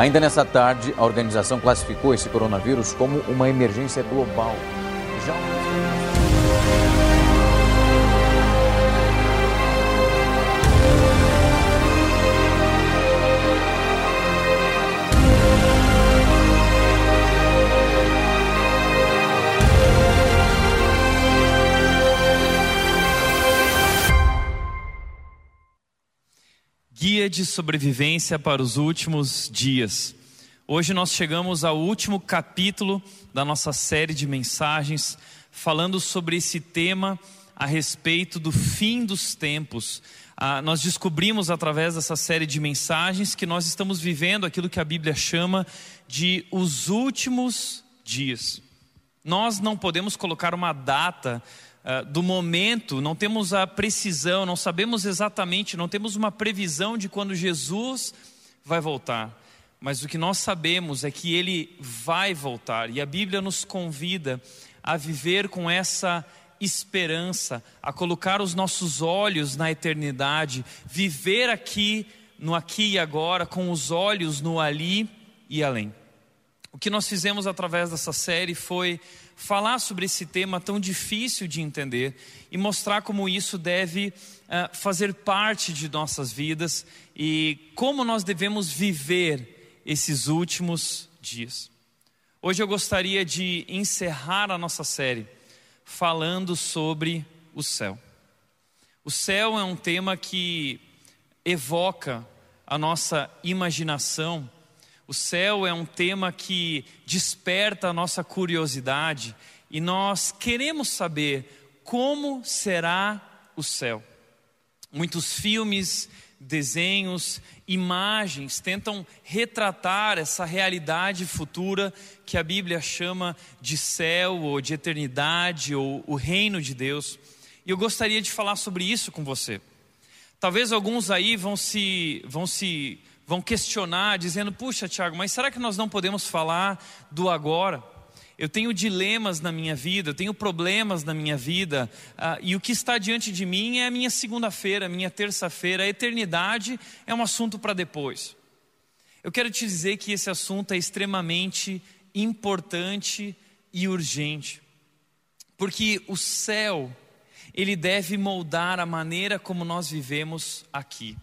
Ainda nessa tarde, a organização classificou esse coronavírus como uma emergência global. Já... de sobrevivência para os últimos dias. Hoje nós chegamos ao último capítulo da nossa série de mensagens, falando sobre esse tema a respeito do fim dos tempos. Ah, nós descobrimos através dessa série de mensagens que nós estamos vivendo aquilo que a Bíblia chama de os últimos dias. Nós não podemos colocar uma data uh, do momento, não temos a precisão, não sabemos exatamente, não temos uma previsão de quando Jesus vai voltar. Mas o que nós sabemos é que ele vai voltar, e a Bíblia nos convida a viver com essa esperança, a colocar os nossos olhos na eternidade, viver aqui, no aqui e agora, com os olhos no ali e além. O que nós fizemos através dessa série foi falar sobre esse tema tão difícil de entender e mostrar como isso deve uh, fazer parte de nossas vidas e como nós devemos viver esses últimos dias. Hoje eu gostaria de encerrar a nossa série falando sobre o céu. O céu é um tema que evoca a nossa imaginação o céu é um tema que desperta a nossa curiosidade e nós queremos saber como será o céu. Muitos filmes, desenhos, imagens tentam retratar essa realidade futura que a Bíblia chama de céu ou de eternidade ou o reino de Deus. E eu gostaria de falar sobre isso com você. Talvez alguns aí vão se vão se vão questionar, dizendo: puxa, Tiago, mas será que nós não podemos falar do agora? Eu tenho dilemas na minha vida, eu tenho problemas na minha vida, uh, e o que está diante de mim é a minha segunda-feira, a minha terça-feira, a eternidade é um assunto para depois. Eu quero te dizer que esse assunto é extremamente importante e urgente, porque o céu, ele deve moldar a maneira como nós vivemos aqui.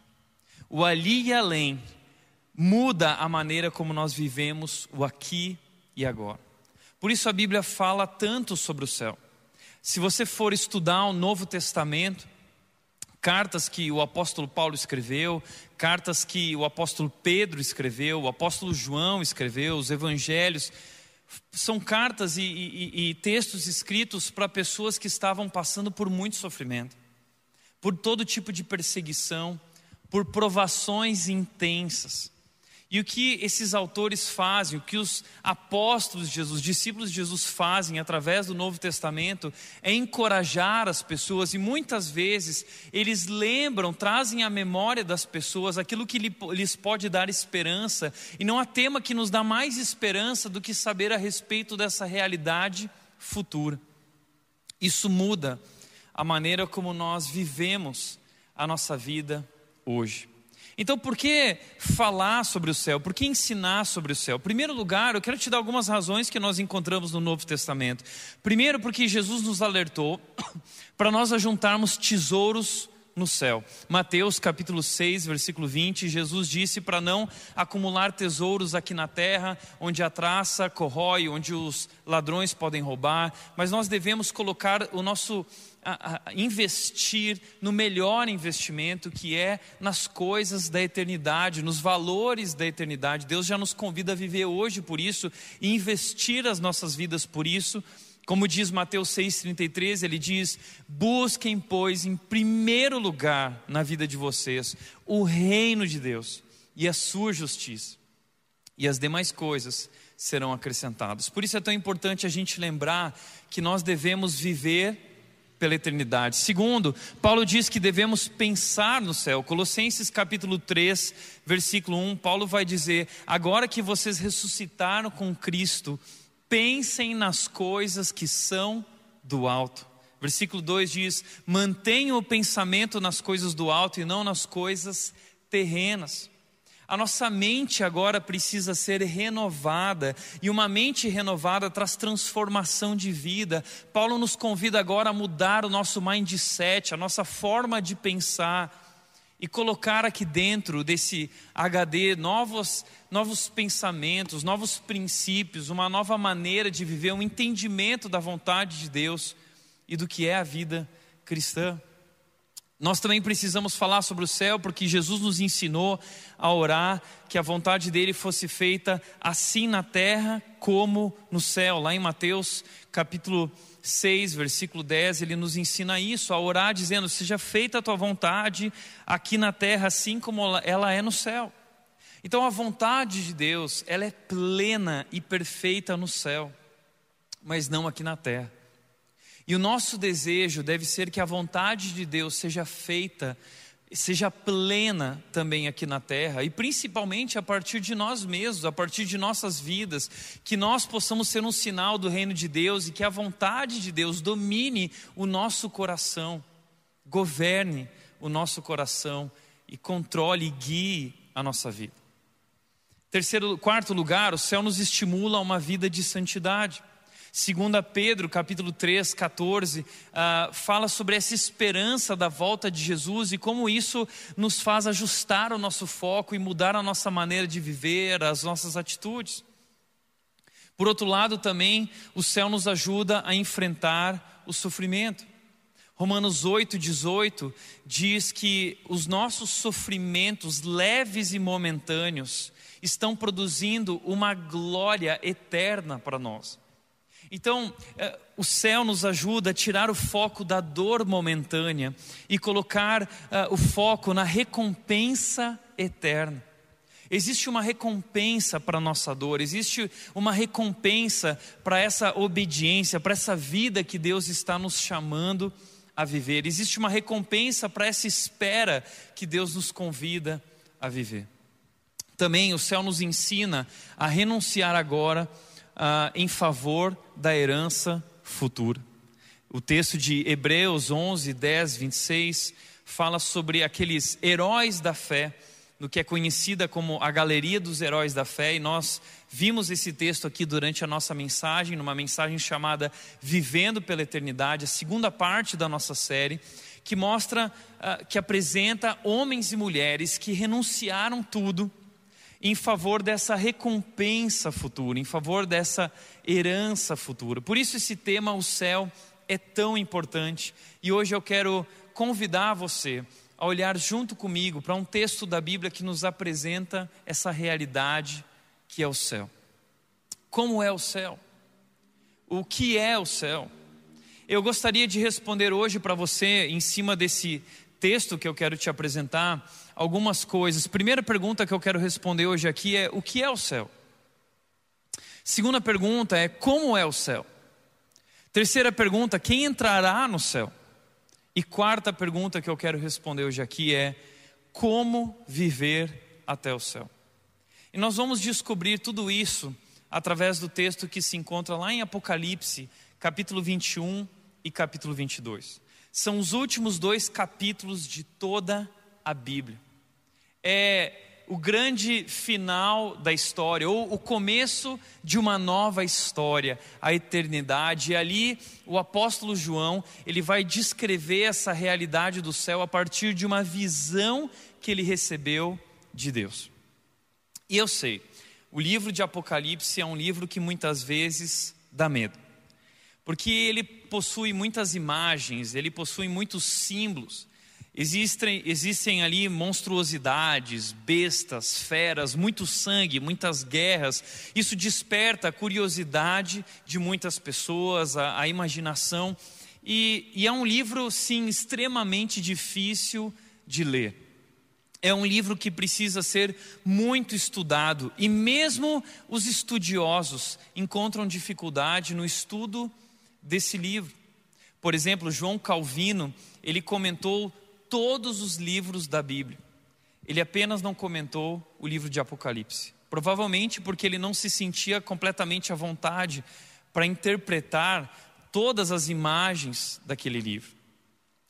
O ali e além muda a maneira como nós vivemos o aqui e agora. Por isso a Bíblia fala tanto sobre o céu. Se você for estudar o Novo Testamento, cartas que o apóstolo Paulo escreveu, cartas que o apóstolo Pedro escreveu, o apóstolo João escreveu, os evangelhos, são cartas e, e, e textos escritos para pessoas que estavam passando por muito sofrimento, por todo tipo de perseguição, por provações intensas. E o que esses autores fazem, o que os apóstolos de Jesus, discípulos de Jesus fazem através do Novo Testamento é encorajar as pessoas e muitas vezes eles lembram, trazem à memória das pessoas aquilo que lhes pode dar esperança. E não há tema que nos dá mais esperança do que saber a respeito dessa realidade futura. Isso muda a maneira como nós vivemos a nossa vida hoje. Então, por que falar sobre o céu? Por que ensinar sobre o céu? Em primeiro lugar, eu quero te dar algumas razões que nós encontramos no Novo Testamento. Primeiro, porque Jesus nos alertou para nós ajuntarmos tesouros no céu. Mateus capítulo 6, versículo 20, Jesus disse para não acumular tesouros aqui na terra, onde a traça corrói, onde os ladrões podem roubar, mas nós devemos colocar o nosso a, a investir no melhor investimento que é nas coisas da eternidade, nos valores da eternidade. Deus já nos convida a viver hoje por isso e investir as nossas vidas por isso. Como diz Mateus 6,33, ele diz: Busquem, pois, em primeiro lugar na vida de vocês o reino de Deus e a sua justiça, e as demais coisas serão acrescentadas. Por isso é tão importante a gente lembrar que nós devemos viver pela eternidade. Segundo, Paulo diz que devemos pensar no céu. Colossenses capítulo 3, versículo 1, Paulo vai dizer: "Agora que vocês ressuscitaram com Cristo, pensem nas coisas que são do alto." Versículo 2 diz: "Mantenham o pensamento nas coisas do alto e não nas coisas terrenas." A nossa mente agora precisa ser renovada, e uma mente renovada traz transformação de vida. Paulo nos convida agora a mudar o nosso mindset, a nossa forma de pensar, e colocar aqui dentro desse HD novos, novos pensamentos, novos princípios, uma nova maneira de viver, um entendimento da vontade de Deus e do que é a vida cristã. Nós também precisamos falar sobre o céu, porque Jesus nos ensinou a orar que a vontade dele fosse feita assim na terra como no céu. Lá em Mateus capítulo 6, versículo 10, ele nos ensina isso, a orar dizendo: Seja feita a tua vontade aqui na terra, assim como ela é no céu. Então a vontade de Deus, ela é plena e perfeita no céu, mas não aqui na terra. E o nosso desejo deve ser que a vontade de Deus seja feita, seja plena também aqui na terra, e principalmente a partir de nós mesmos, a partir de nossas vidas, que nós possamos ser um sinal do reino de Deus e que a vontade de Deus domine o nosso coração, governe o nosso coração e controle e guie a nossa vida. Terceiro, quarto lugar, o céu nos estimula a uma vida de santidade. Segunda Pedro, capítulo 3, 14, uh, fala sobre essa esperança da volta de Jesus e como isso nos faz ajustar o nosso foco e mudar a nossa maneira de viver, as nossas atitudes. Por outro lado, também o céu nos ajuda a enfrentar o sofrimento. Romanos 8, 18 diz que os nossos sofrimentos leves e momentâneos estão produzindo uma glória eterna para nós. Então, eh, o céu nos ajuda a tirar o foco da dor momentânea e colocar uh, o foco na recompensa eterna. Existe uma recompensa para a nossa dor, existe uma recompensa para essa obediência, para essa vida que Deus está nos chamando a viver. Existe uma recompensa para essa espera que Deus nos convida a viver. Também o céu nos ensina a renunciar agora ah, em favor da herança futura. O texto de Hebreus 11, 10, 26 fala sobre aqueles heróis da fé, no que é conhecida como a galeria dos heróis da fé, e nós vimos esse texto aqui durante a nossa mensagem, numa mensagem chamada Vivendo pela Eternidade, a segunda parte da nossa série, que mostra, uh, que apresenta homens e mulheres que renunciaram tudo em favor dessa recompensa futura, em favor dessa herança futura. Por isso, esse tema, o céu, é tão importante. E hoje eu quero convidar você a olhar junto comigo para um texto da Bíblia que nos apresenta essa realidade que é o céu. Como é o céu? O que é o céu? Eu gostaria de responder hoje para você, em cima desse texto que eu quero te apresentar, algumas coisas. Primeira pergunta que eu quero responder hoje aqui é: o que é o céu? Segunda pergunta é: como é o céu? Terceira pergunta: quem entrará no céu? E quarta pergunta que eu quero responder hoje aqui é: como viver até o céu? E nós vamos descobrir tudo isso através do texto que se encontra lá em Apocalipse, capítulo 21 e capítulo 22. São os últimos dois capítulos de toda a Bíblia é o grande final da história, ou o começo de uma nova história, a eternidade. E ali o apóstolo João, ele vai descrever essa realidade do céu a partir de uma visão que ele recebeu de Deus. E eu sei, o livro de Apocalipse é um livro que muitas vezes dá medo. Porque ele possui muitas imagens, ele possui muitos símbolos. Existem, existem ali monstruosidades, bestas, feras, muito sangue, muitas guerras. Isso desperta a curiosidade de muitas pessoas, a, a imaginação. E, e é um livro, sim, extremamente difícil de ler. É um livro que precisa ser muito estudado, e mesmo os estudiosos encontram dificuldade no estudo desse livro. Por exemplo, João Calvino, ele comentou todos os livros da Bíblia. Ele apenas não comentou o livro de Apocalipse. Provavelmente porque ele não se sentia completamente à vontade para interpretar todas as imagens daquele livro.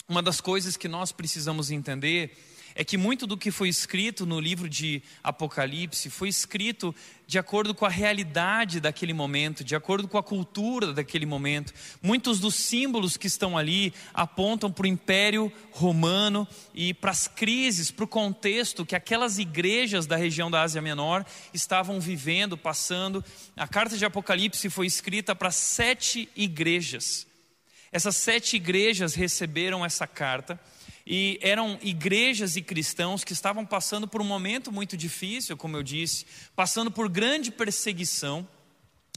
Uma das coisas que nós precisamos entender é que muito do que foi escrito no livro de Apocalipse foi escrito de acordo com a realidade daquele momento, de acordo com a cultura daquele momento. Muitos dos símbolos que estão ali apontam para o Império Romano e para as crises, para o contexto que aquelas igrejas da região da Ásia Menor estavam vivendo, passando. A carta de Apocalipse foi escrita para sete igrejas. Essas sete igrejas receberam essa carta e eram igrejas e cristãos que estavam passando por um momento muito difícil, como eu disse, passando por grande perseguição.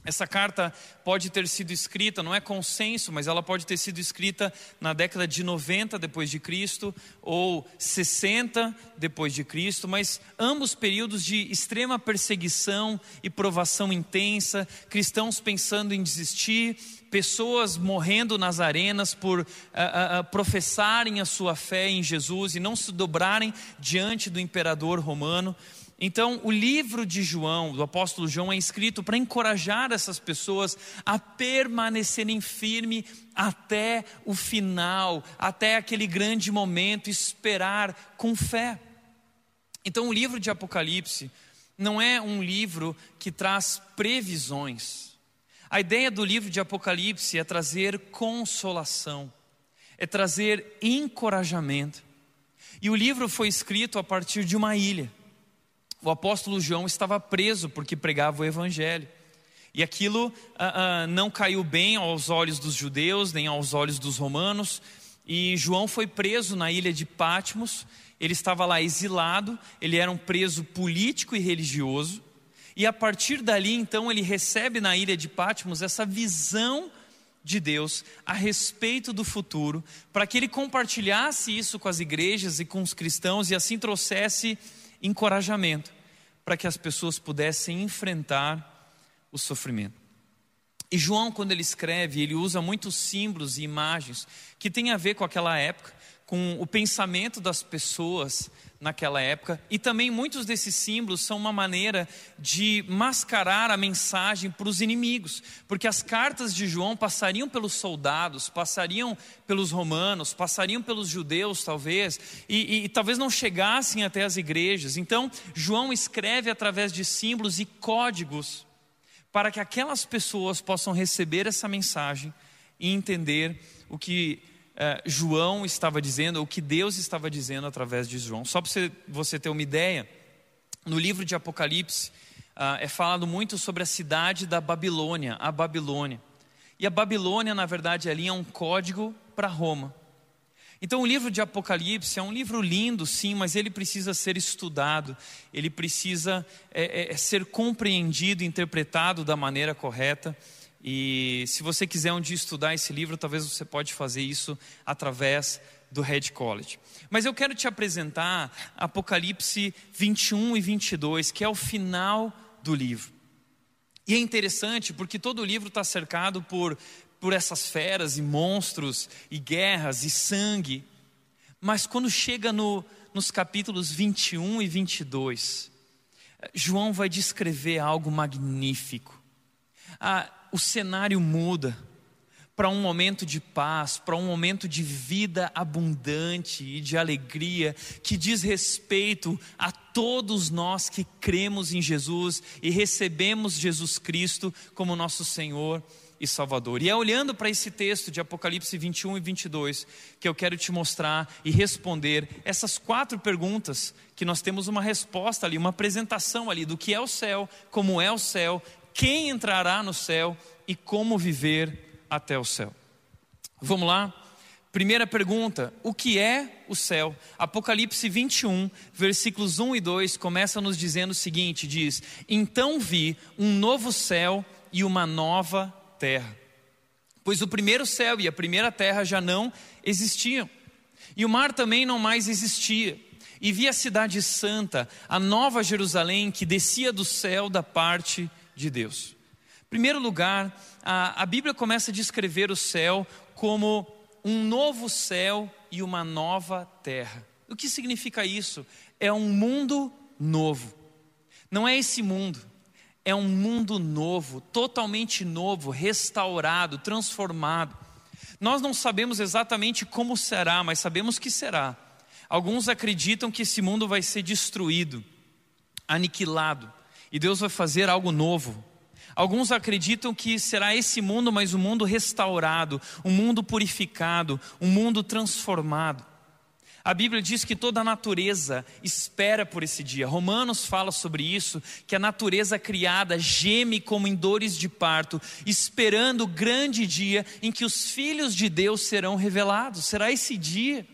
Essa carta pode ter sido escrita, não é consenso, mas ela pode ter sido escrita na década de 90 depois de Cristo ou 60 depois de Cristo, mas ambos períodos de extrema perseguição e provação intensa, cristãos pensando em desistir, pessoas morrendo nas arenas por uh, uh, uh, professarem a sua fé em Jesus e não se dobrarem diante do imperador romano. Então, o livro de João, do apóstolo João, é escrito para encorajar essas pessoas a permanecerem firmes até o final, até aquele grande momento, esperar com fé. Então, o livro de Apocalipse não é um livro que traz previsões a ideia do livro de Apocalipse é trazer consolação, é trazer encorajamento. E o livro foi escrito a partir de uma ilha. O apóstolo João estava preso porque pregava o evangelho. E aquilo ah, ah, não caiu bem aos olhos dos judeus, nem aos olhos dos romanos. E João foi preso na ilha de Patmos. Ele estava lá exilado, ele era um preso político e religioso. E a partir dali, então, ele recebe na ilha de Patmos essa visão de Deus a respeito do futuro, para que ele compartilhasse isso com as igrejas e com os cristãos e assim trouxesse encorajamento, para que as pessoas pudessem enfrentar o sofrimento. E João, quando ele escreve, ele usa muitos símbolos e imagens que têm a ver com aquela época, com o pensamento das pessoas naquela época, e também muitos desses símbolos são uma maneira de mascarar a mensagem para os inimigos, porque as cartas de João passariam pelos soldados, passariam pelos romanos, passariam pelos judeus, talvez, e, e, e talvez não chegassem até as igrejas. Então, João escreve através de símbolos e códigos para que aquelas pessoas possam receber essa mensagem e entender o que é, João estava dizendo, o que Deus estava dizendo através de João. Só para você, ter uma ideia, no livro de Apocalipse uh, é falado muito sobre a cidade da Babilônia, a Babilônia. E a Babilônia, na verdade, ali é um código para Roma. Então, o livro de Apocalipse é um livro lindo, sim, mas ele precisa ser estudado, ele precisa é, é, ser compreendido, interpretado da maneira correta. E se você quiser um dia estudar esse livro, talvez você pode fazer isso através do Red College. Mas eu quero te apresentar Apocalipse 21 e 22, que é o final do livro. E é interessante porque todo o livro está cercado por, por essas feras e monstros e guerras e sangue. Mas quando chega no, nos capítulos 21 e 22, João vai descrever algo magnífico. Ah, o cenário muda para um momento de paz, para um momento de vida abundante e de alegria, que diz respeito a todos nós que cremos em Jesus e recebemos Jesus Cristo como nosso Senhor e Salvador. E é olhando para esse texto de Apocalipse 21 e 22 que eu quero te mostrar e responder essas quatro perguntas que nós temos uma resposta ali, uma apresentação ali do que é o céu, como é o céu quem entrará no céu e como viver até o céu. Vamos lá? Primeira pergunta: o que é o céu? Apocalipse 21, versículos 1 e 2 começa nos dizendo o seguinte: diz: Então vi um novo céu e uma nova terra. Pois o primeiro céu e a primeira terra já não existiam, e o mar também não mais existia. E vi a cidade santa, a nova Jerusalém, que descia do céu da parte de de Deus. Em primeiro lugar, a, a Bíblia começa a descrever o céu como um novo céu e uma nova terra. O que significa isso? É um mundo novo. Não é esse mundo, é um mundo novo, totalmente novo, restaurado, transformado. Nós não sabemos exatamente como será, mas sabemos que será. Alguns acreditam que esse mundo vai ser destruído, aniquilado, e Deus vai fazer algo novo. Alguns acreditam que será esse mundo, mas um mundo restaurado, um mundo purificado, um mundo transformado. A Bíblia diz que toda a natureza espera por esse dia. Romanos fala sobre isso, que a natureza criada geme como em dores de parto, esperando o grande dia em que os filhos de Deus serão revelados. Será esse dia.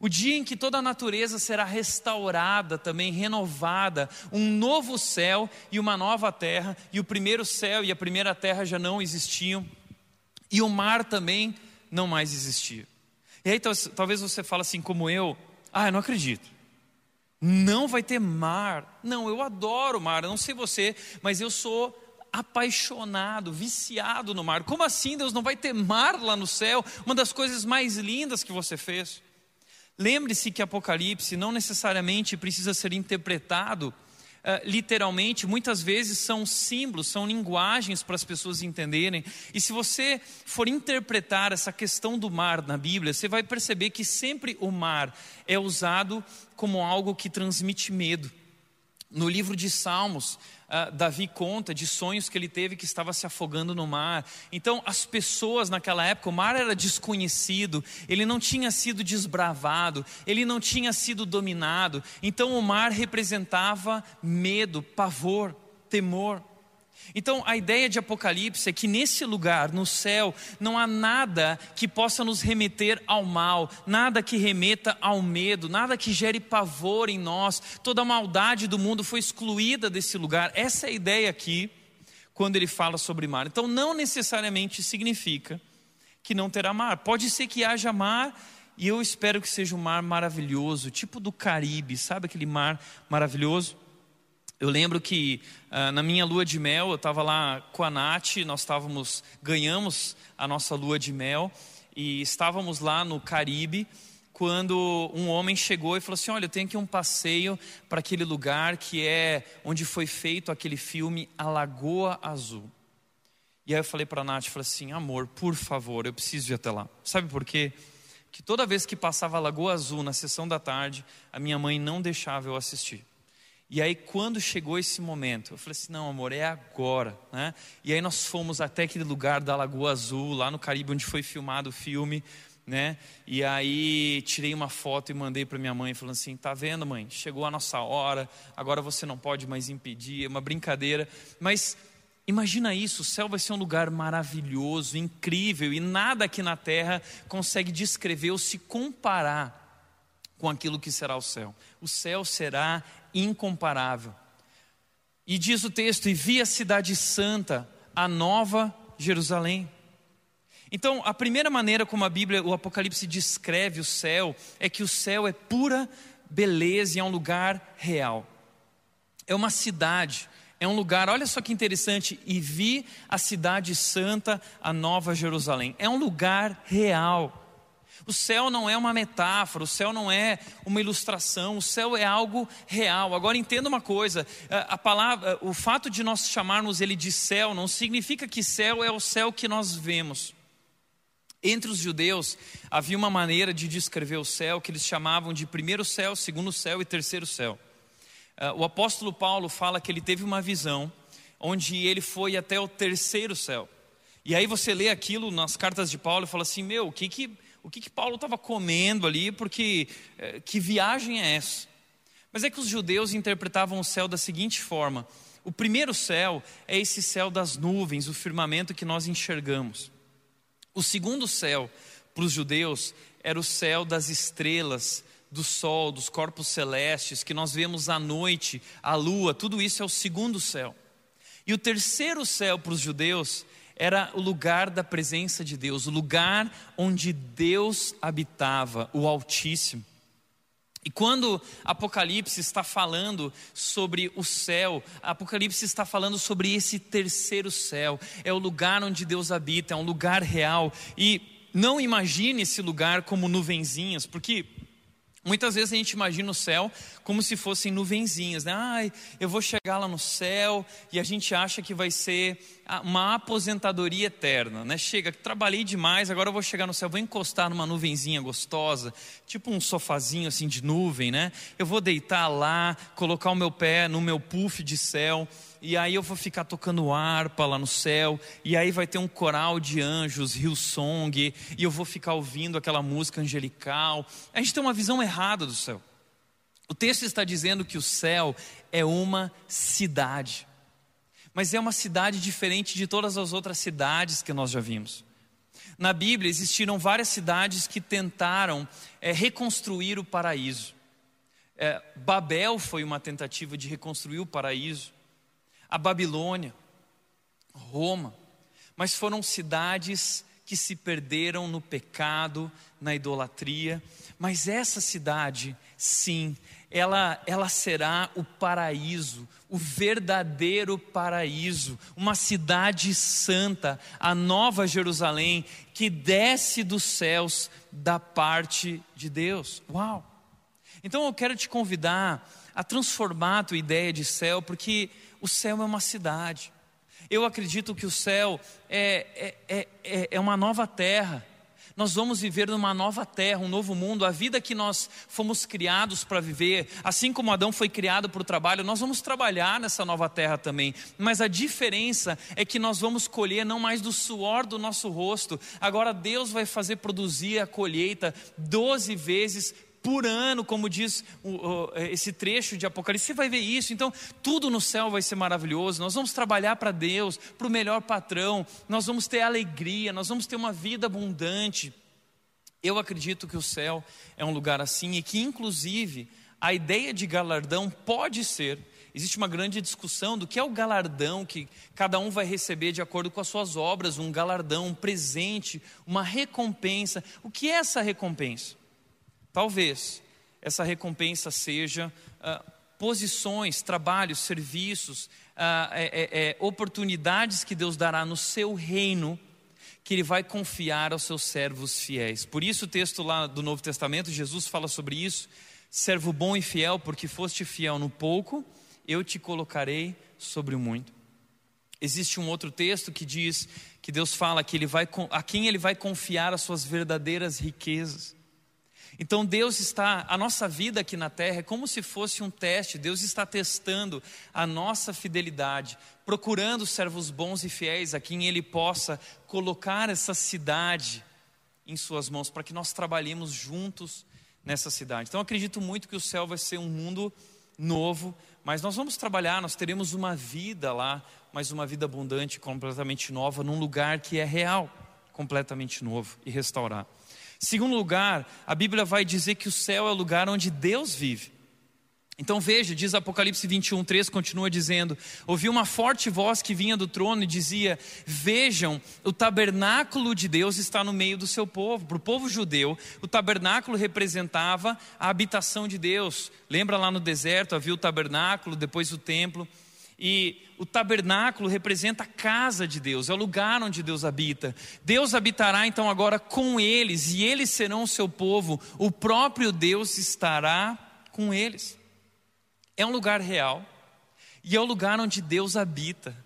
O dia em que toda a natureza será restaurada, também renovada, um novo céu e uma nova terra, e o primeiro céu e a primeira terra já não existiam, e o mar também não mais existia. E aí talvez você fale assim como eu, ah, eu não acredito. Não vai ter mar. Não, eu adoro mar. Eu não sei você, mas eu sou apaixonado, viciado no mar. Como assim Deus não vai ter mar lá no céu? Uma das coisas mais lindas que você fez. Lembre-se que Apocalipse não necessariamente precisa ser interpretado Uh, literalmente, muitas vezes são símbolos, são linguagens para as pessoas entenderem. E se você for interpretar essa questão do mar na Bíblia, você vai perceber que sempre o mar é usado como algo que transmite medo. No livro de Salmos, uh, Davi conta de sonhos que ele teve que estava se afogando no mar. Então, as pessoas naquela época, o mar era desconhecido, ele não tinha sido desbravado, ele não tinha sido dominado. Então, o mar representava medo, pavor, temor. Então, a ideia de Apocalipse é que nesse lugar, no céu, não há nada que possa nos remeter ao mal, nada que remeta ao medo, nada que gere pavor em nós. Toda a maldade do mundo foi excluída desse lugar. Essa é a ideia aqui, quando ele fala sobre mar. Então, não necessariamente significa que não terá mar. Pode ser que haja mar. E eu espero que seja um mar maravilhoso, tipo do Caribe, sabe aquele mar maravilhoso? Eu lembro que uh, na minha lua de mel, eu estava lá com a Nath, nós estávamos, ganhamos a nossa lua de mel e estávamos lá no Caribe quando um homem chegou e falou assim: Olha, eu tenho aqui um passeio para aquele lugar que é onde foi feito aquele filme A Lagoa Azul. E aí eu falei para a Nath, falei assim, amor, por favor, eu preciso ir até lá. Sabe por quê? Que toda vez que passava a Lagoa Azul na sessão da tarde, a minha mãe não deixava eu assistir. E aí, quando chegou esse momento, eu falei assim: não, amor, é agora. Né? E aí, nós fomos até aquele lugar da Lagoa Azul, lá no Caribe, onde foi filmado o filme. Né? E aí, tirei uma foto e mandei para minha mãe, falando assim: tá vendo, mãe? Chegou a nossa hora, agora você não pode mais impedir. É uma brincadeira. Mas Imagina isso, o céu vai ser um lugar maravilhoso, incrível, e nada aqui na terra consegue descrever ou se comparar com aquilo que será o céu. O céu será incomparável. E diz o texto: E vi a cidade santa, a nova Jerusalém. Então, a primeira maneira como a Bíblia, o Apocalipse descreve o céu, é que o céu é pura beleza e é um lugar real. É uma cidade, é um lugar, olha só que interessante, e vi a cidade santa, a nova Jerusalém. É um lugar real. O céu não é uma metáfora, o céu não é uma ilustração, o céu é algo real. Agora entenda uma coisa: a palavra, o fato de nós chamarmos ele de céu não significa que céu é o céu que nós vemos. Entre os judeus havia uma maneira de descrever o céu que eles chamavam de primeiro céu, segundo céu e terceiro céu. O apóstolo Paulo fala que ele teve uma visão onde ele foi até o terceiro céu. E aí você lê aquilo nas cartas de Paulo e fala assim: meu, o que que o que, que Paulo estava comendo ali, porque é, que viagem é essa? Mas é que os judeus interpretavam o céu da seguinte forma: o primeiro céu é esse céu das nuvens, o firmamento que nós enxergamos. O segundo céu, para os judeus, era o céu das estrelas, do sol, dos corpos celestes que nós vemos à noite, a lua, tudo isso é o segundo céu. E o terceiro céu para os judeus era o lugar da presença de Deus, o lugar onde Deus habitava, o Altíssimo. E quando Apocalipse está falando sobre o céu, Apocalipse está falando sobre esse terceiro céu, é o lugar onde Deus habita, é um lugar real. E não imagine esse lugar como nuvenzinhas, porque Muitas vezes a gente imagina o céu como se fossem nuvenzinhas, né? Ai, eu vou chegar lá no céu e a gente acha que vai ser uma aposentadoria eterna, né? Chega, trabalhei demais, agora eu vou chegar no céu, vou encostar numa nuvenzinha gostosa, tipo um sofazinho assim de nuvem, né? Eu vou deitar lá, colocar o meu pé no meu puff de céu e aí eu vou ficar tocando harpa lá no céu, e aí vai ter um coral de anjos, Hillsong, e eu vou ficar ouvindo aquela música angelical. A gente tem uma visão errada do céu. O texto está dizendo que o céu é uma cidade, mas é uma cidade diferente de todas as outras cidades que nós já vimos. Na Bíblia existiram várias cidades que tentaram é, reconstruir o paraíso. É, Babel foi uma tentativa de reconstruir o paraíso a Babilônia, Roma, mas foram cidades que se perderam no pecado, na idolatria. Mas essa cidade, sim, ela, ela será o paraíso, o verdadeiro paraíso, uma cidade santa, a nova Jerusalém, que desce dos céus da parte de Deus. Uau! Então eu quero te convidar a transformar a tua ideia de céu, porque o céu é uma cidade. Eu acredito que o céu é, é, é, é uma nova terra. Nós vamos viver numa nova terra, um novo mundo. A vida que nós fomos criados para viver, assim como Adão foi criado para o trabalho, nós vamos trabalhar nessa nova terra também. Mas a diferença é que nós vamos colher não mais do suor do nosso rosto. Agora Deus vai fazer produzir a colheita doze vezes por ano, como diz esse trecho de Apocalipse. Você vai ver isso. Então, tudo no céu vai ser maravilhoso. Nós vamos trabalhar para Deus, para o melhor patrão. Nós vamos ter alegria, nós vamos ter uma vida abundante. Eu acredito que o céu é um lugar assim e que, inclusive, a ideia de galardão pode ser. Existe uma grande discussão do que é o galardão que cada um vai receber de acordo com as suas obras, um galardão, um presente, uma recompensa. O que é essa recompensa? Talvez essa recompensa seja ah, posições, trabalhos, serviços, ah, é, é, é, oportunidades que Deus dará no seu reino, que Ele vai confiar aos seus servos fiéis. Por isso, o texto lá do Novo Testamento, Jesus fala sobre isso: servo bom e fiel, porque foste fiel no pouco, eu te colocarei sobre o muito. Existe um outro texto que diz que Deus fala que ele vai, a quem Ele vai confiar as suas verdadeiras riquezas. Então Deus está, a nossa vida aqui na terra é como se fosse um teste, Deus está testando a nossa fidelidade, procurando servos bons e fiéis a quem Ele possa colocar essa cidade em Suas mãos, para que nós trabalhemos juntos nessa cidade. Então acredito muito que o céu vai ser um mundo novo, mas nós vamos trabalhar, nós teremos uma vida lá, mas uma vida abundante, completamente nova, num lugar que é real, completamente novo e restaurar. Segundo lugar, a Bíblia vai dizer que o céu é o lugar onde Deus vive. Então veja, diz Apocalipse 21, 3, continua dizendo: Ouvi uma forte voz que vinha do trono e dizia: Vejam, o tabernáculo de Deus está no meio do seu povo. Para o povo judeu, o tabernáculo representava a habitação de Deus. Lembra lá no deserto, havia o tabernáculo, depois o templo. E o tabernáculo representa a casa de Deus, é o lugar onde Deus habita. Deus habitará então agora com eles, e eles serão o seu povo, o próprio Deus estará com eles. É um lugar real, e é o lugar onde Deus habita,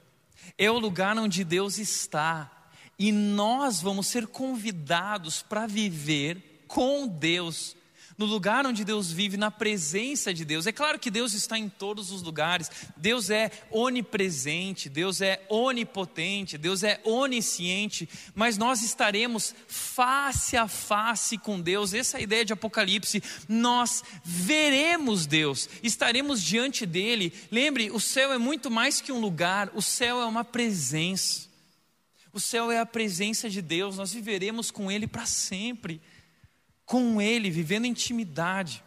é o lugar onde Deus está, e nós vamos ser convidados para viver com Deus no lugar onde Deus vive, na presença de Deus. É claro que Deus está em todos os lugares, Deus é onipresente, Deus é onipotente, Deus é onisciente, mas nós estaremos face a face com Deus. Essa é a ideia de Apocalipse. Nós veremos Deus, estaremos diante dele. Lembre, o céu é muito mais que um lugar, o céu é uma presença. O céu é a presença de Deus, nós viveremos com Ele para sempre com Ele, vivendo intimidade.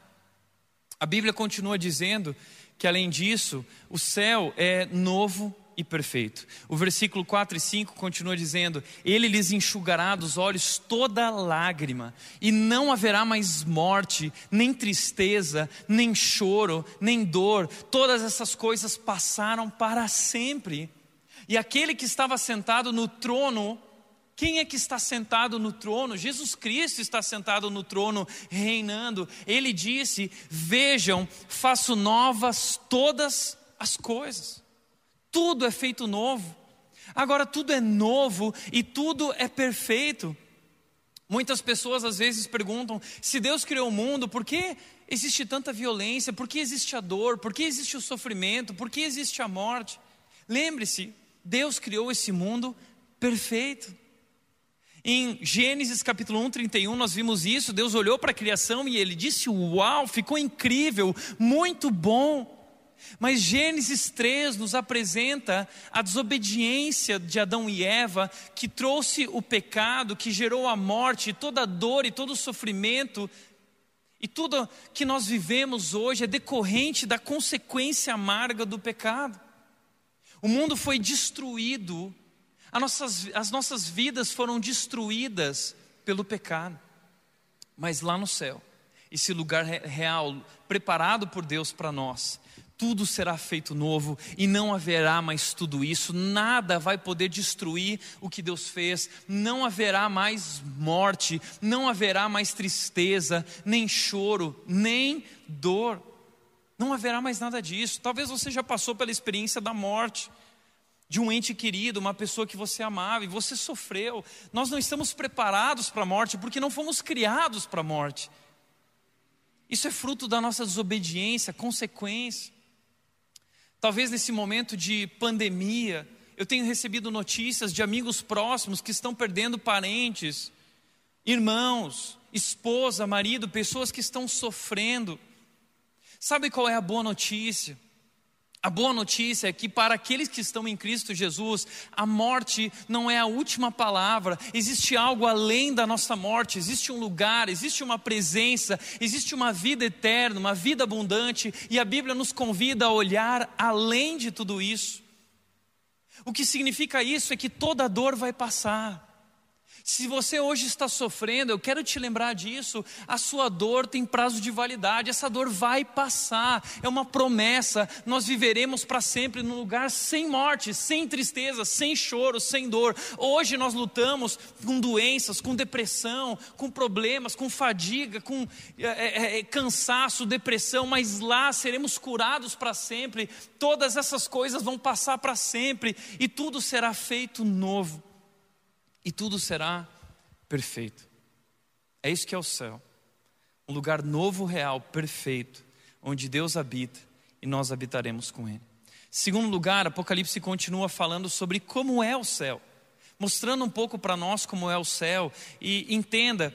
A Bíblia continua dizendo que, além disso, o céu é novo e perfeito. O versículo 4 e 5 continua dizendo: Ele lhes enxugará dos olhos toda lágrima, e não haverá mais morte, nem tristeza, nem choro, nem dor. Todas essas coisas passaram para sempre. E aquele que estava sentado no trono Quem é que está sentado no trono? Jesus Cristo está sentado no trono, reinando. Ele disse: Vejam, faço novas todas as coisas. Tudo é feito novo. Agora, tudo é novo e tudo é perfeito. Muitas pessoas às vezes perguntam: se Deus criou o mundo, por que existe tanta violência? Por que existe a dor? Por que existe o sofrimento? Por que existe a morte? Lembre-se, Deus criou esse mundo perfeito. Em Gênesis capítulo 1, 31, nós vimos isso. Deus olhou para a criação e ele disse: Uau, ficou incrível, muito bom. Mas Gênesis 3 nos apresenta a desobediência de Adão e Eva, que trouxe o pecado, que gerou a morte, toda a dor e todo o sofrimento. E tudo que nós vivemos hoje é decorrente da consequência amarga do pecado. O mundo foi destruído as nossas, as nossas vidas foram destruídas pelo pecado. Mas lá no céu, esse lugar real, preparado por Deus para nós, tudo será feito novo e não haverá mais tudo isso, nada vai poder destruir o que Deus fez, não haverá mais morte, não haverá mais tristeza, nem choro, nem dor, não haverá mais nada disso. Talvez você já passou pela experiência da morte de um ente querido, uma pessoa que você amava e você sofreu. Nós não estamos preparados para a morte porque não fomos criados para a morte. Isso é fruto da nossa desobediência, consequência. Talvez nesse momento de pandemia, eu tenho recebido notícias de amigos próximos que estão perdendo parentes, irmãos, esposa, marido, pessoas que estão sofrendo. Sabe qual é a boa notícia? A boa notícia é que para aqueles que estão em Cristo Jesus, a morte não é a última palavra, existe algo além da nossa morte, existe um lugar, existe uma presença, existe uma vida eterna, uma vida abundante, e a Bíblia nos convida a olhar além de tudo isso. O que significa isso é que toda dor vai passar, se você hoje está sofrendo, eu quero te lembrar disso. A sua dor tem prazo de validade, essa dor vai passar, é uma promessa. Nós viveremos para sempre num lugar sem morte, sem tristeza, sem choro, sem dor. Hoje nós lutamos com doenças, com depressão, com problemas, com fadiga, com é, é, é cansaço, depressão, mas lá seremos curados para sempre. Todas essas coisas vão passar para sempre e tudo será feito novo e tudo será perfeito. É isso que é o céu. Um lugar novo, real, perfeito, onde Deus habita e nós habitaremos com Ele. Segundo lugar, Apocalipse continua falando sobre como é o céu, mostrando um pouco para nós como é o céu. E entenda,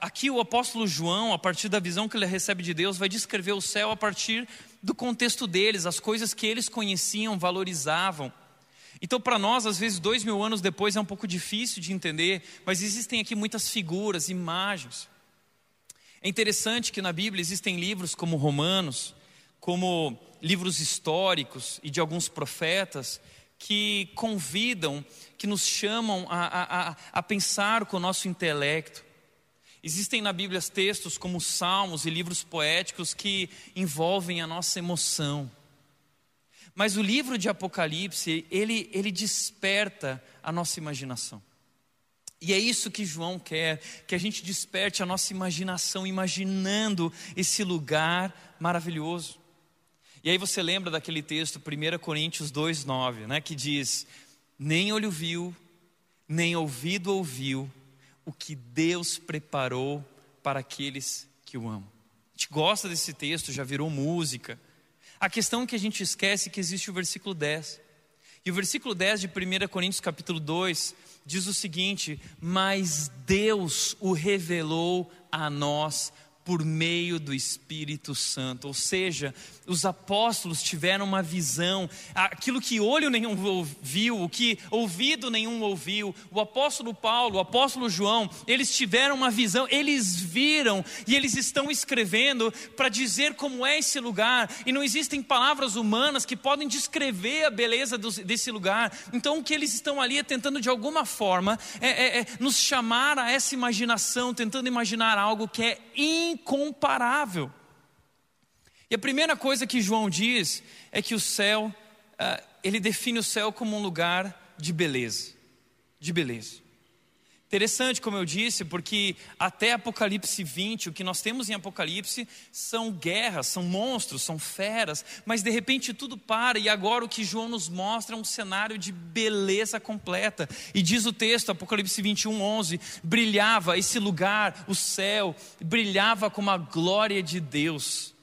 aqui o apóstolo João, a partir da visão que ele recebe de Deus, vai descrever o céu a partir do contexto deles, as coisas que eles conheciam, valorizavam. Então, para nós, às vezes, dois mil anos depois é um pouco difícil de entender, mas existem aqui muitas figuras, imagens. É interessante que na Bíblia existem livros como Romanos, como livros históricos e de alguns profetas, que convidam, que nos chamam a, a, a pensar com o nosso intelecto. Existem na Bíblia textos como salmos e livros poéticos que envolvem a nossa emoção. Mas o livro de Apocalipse, ele, ele desperta a nossa imaginação. E é isso que João quer, que a gente desperte a nossa imaginação, imaginando esse lugar maravilhoso. E aí você lembra daquele texto, 1 Coríntios 2,9, né, que diz: Nem olho viu, nem ouvido ouviu, o que Deus preparou para aqueles que o amam. A gente gosta desse texto, já virou música. A questão que a gente esquece é que existe o versículo 10. E o versículo 10 de 1 Coríntios capítulo 2 diz o seguinte: Mas Deus o revelou a nós por meio do Espírito Santo. Ou seja, os apóstolos tiveram uma visão, aquilo que olho nenhum viu, o que ouvido nenhum ouviu. O apóstolo Paulo, o apóstolo João, eles tiveram uma visão, eles viram e eles estão escrevendo para dizer como é esse lugar. E não existem palavras humanas que podem descrever a beleza desse lugar. Então, o que eles estão ali é tentando de alguma forma é, é, é nos chamar a essa imaginação, tentando imaginar algo que é incomparável. E a primeira coisa que João diz é que o céu, uh, ele define o céu como um lugar de beleza, de beleza. Interessante, como eu disse, porque até Apocalipse 20, o que nós temos em Apocalipse são guerras, são monstros, são feras, mas de repente tudo para e agora o que João nos mostra é um cenário de beleza completa. E diz o texto, Apocalipse 21, 11: brilhava esse lugar, o céu, brilhava como a glória de Deus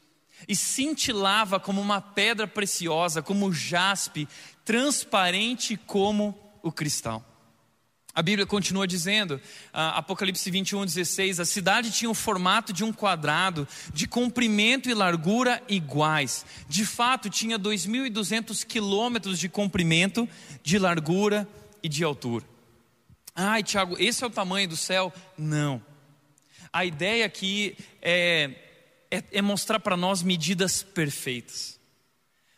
e cintilava como uma pedra preciosa, como jaspe, transparente como o cristal. A Bíblia continua dizendo, Apocalipse 21, 16: a cidade tinha o formato de um quadrado, de comprimento e largura iguais. De fato, tinha 2.200 quilômetros de comprimento, de largura e de altura. Ai, Tiago, esse é o tamanho do céu? Não. A ideia aqui é, é, é mostrar para nós medidas perfeitas.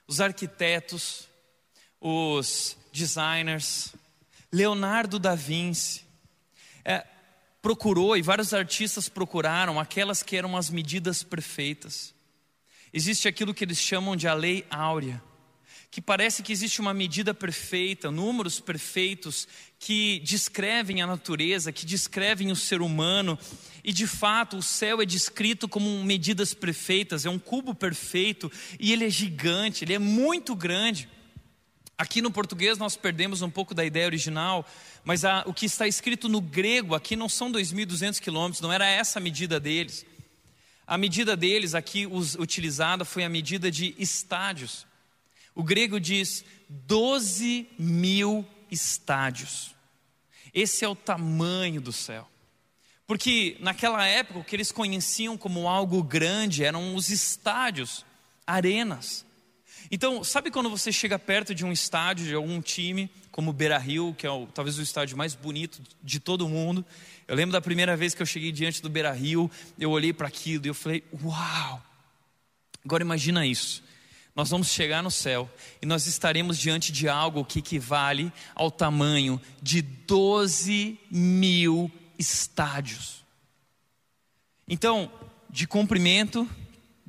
Os arquitetos, os designers, Leonardo da Vinci é, procurou, e vários artistas procuraram, aquelas que eram as medidas perfeitas. Existe aquilo que eles chamam de a lei áurea, que parece que existe uma medida perfeita, números perfeitos que descrevem a natureza, que descrevem o ser humano, e de fato o céu é descrito como medidas perfeitas, é um cubo perfeito, e ele é gigante, ele é muito grande. Aqui no português nós perdemos um pouco da ideia original, mas a, o que está escrito no grego aqui não são 2.200 quilômetros, não era essa a medida deles. A medida deles aqui utilizada foi a medida de estádios. O grego diz 12 mil estádios. Esse é o tamanho do céu. Porque naquela época o que eles conheciam como algo grande eram os estádios, arenas. Então, sabe quando você chega perto de um estádio, de algum time, como o Beira Rio, que é o, talvez o estádio mais bonito de todo mundo? Eu lembro da primeira vez que eu cheguei diante do Beira Rio, eu olhei para aquilo e eu falei: Uau! Agora imagina isso. Nós vamos chegar no céu e nós estaremos diante de algo que equivale ao tamanho de 12 mil estádios. Então, de comprimento,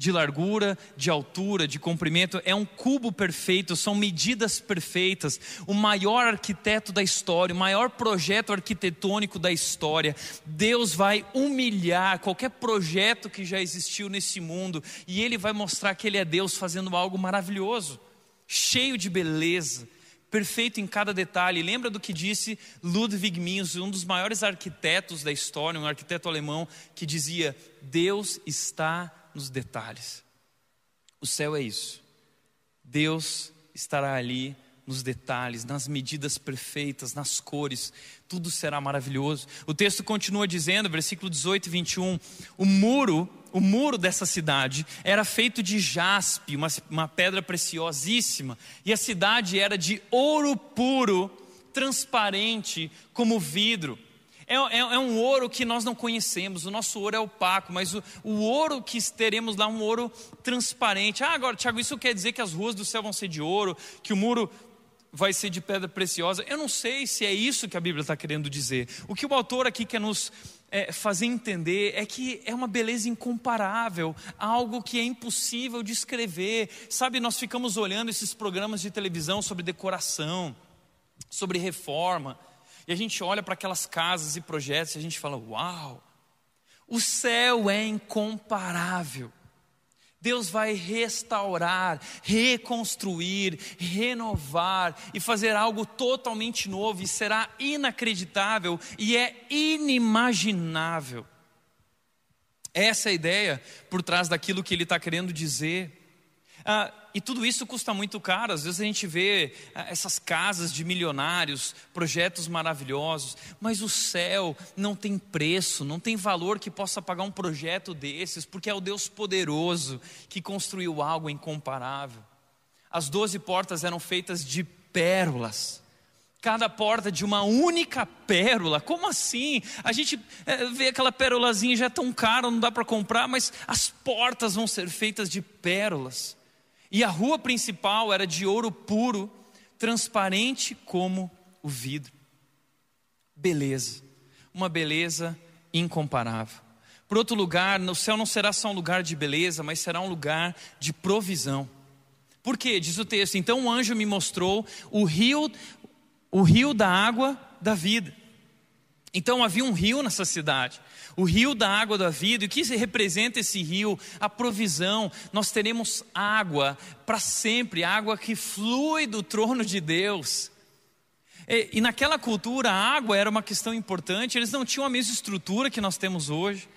de largura, de altura, de comprimento, é um cubo perfeito, são medidas perfeitas. O maior arquiteto da história, o maior projeto arquitetônico da história. Deus vai humilhar qualquer projeto que já existiu nesse mundo e ele vai mostrar que ele é Deus fazendo algo maravilhoso, cheio de beleza perfeito em cada detalhe. Lembra do que disse Ludwig Mies, um dos maiores arquitetos da história, um arquiteto alemão, que dizia: Deus está nos detalhes. O céu é isso. Deus estará ali nos detalhes, nas medidas perfeitas, nas cores, tudo será maravilhoso. O texto continua dizendo, versículo 18 e 21, o muro, o muro dessa cidade era feito de jaspe, uma, uma pedra preciosíssima, e a cidade era de ouro puro, transparente como vidro. É, é, é, um ouro que nós não conhecemos, o nosso ouro é opaco, mas o, o ouro que teremos lá é um ouro transparente. Ah, agora, Tiago, isso quer dizer que as ruas do céu vão ser de ouro, que o muro vai ser de pedra preciosa? Eu não sei se é isso que a Bíblia está querendo dizer. O que o autor aqui quer nos é, fazer entender é que é uma beleza incomparável, algo que é impossível de escrever. Sabe, nós ficamos olhando esses programas de televisão sobre decoração, sobre reforma. E a gente olha para aquelas casas e projetos e a gente fala: Uau, o céu é incomparável. Deus vai restaurar, reconstruir, renovar e fazer algo totalmente novo e será inacreditável e é inimaginável. Essa é a ideia por trás daquilo que ele está querendo dizer. Ah, e tudo isso custa muito caro. Às vezes a gente vê ah, essas casas de milionários, projetos maravilhosos, mas o céu não tem preço, não tem valor que possa pagar um projeto desses, porque é o Deus poderoso que construiu algo incomparável. As doze portas eram feitas de pérolas. Cada porta de uma única pérola, como assim? A gente é, vê aquela pérolazinha já é tão cara, não dá para comprar, mas as portas vão ser feitas de pérolas. E a rua principal era de ouro puro, transparente como o vidro. Beleza, uma beleza incomparável. Por outro lugar, o céu não será só um lugar de beleza, mas será um lugar de provisão. Por quê? Diz o texto: Então o anjo me mostrou o rio, o rio da água da vida. Então havia um rio nessa cidade, o rio da água da vida. E o que representa esse rio? A provisão. Nós teremos água para sempre, água que flui do trono de Deus. E, e, naquela cultura a água era uma questão importante, eles não tinham a mesma estrutura que nós temos hoje.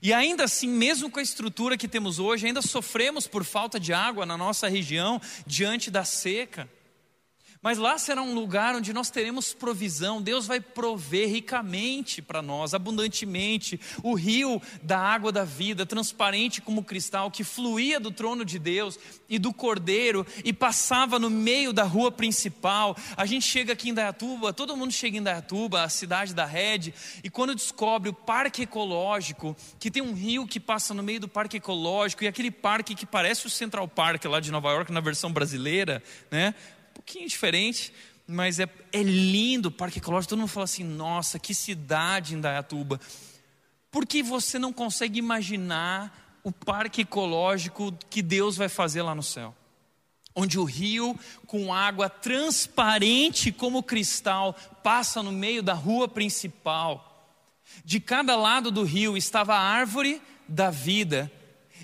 E ainda assim, mesmo com a estrutura que temos hoje, ainda sofremos por falta de água na nossa região diante da seca. Mas lá será um lugar onde nós teremos provisão, Deus vai prover ricamente para nós, abundantemente, o rio da água da vida, transparente como cristal, que fluía do trono de Deus e do cordeiro e passava no meio da rua principal. A gente chega aqui em Dayatuba, todo mundo chega em Dayatuba, a cidade da rede, e quando descobre o parque ecológico, que tem um rio que passa no meio do parque ecológico, e aquele parque que parece o Central Park lá de Nova York na versão brasileira, né? Pouquinho diferente, mas é, é lindo o Parque Ecológico. Todo mundo fala assim: nossa, que cidade em Dayatuba. Porque você não consegue imaginar o parque ecológico que Deus vai fazer lá no céu. Onde o rio, com água transparente como cristal, passa no meio da rua principal. De cada lado do rio estava a árvore da vida.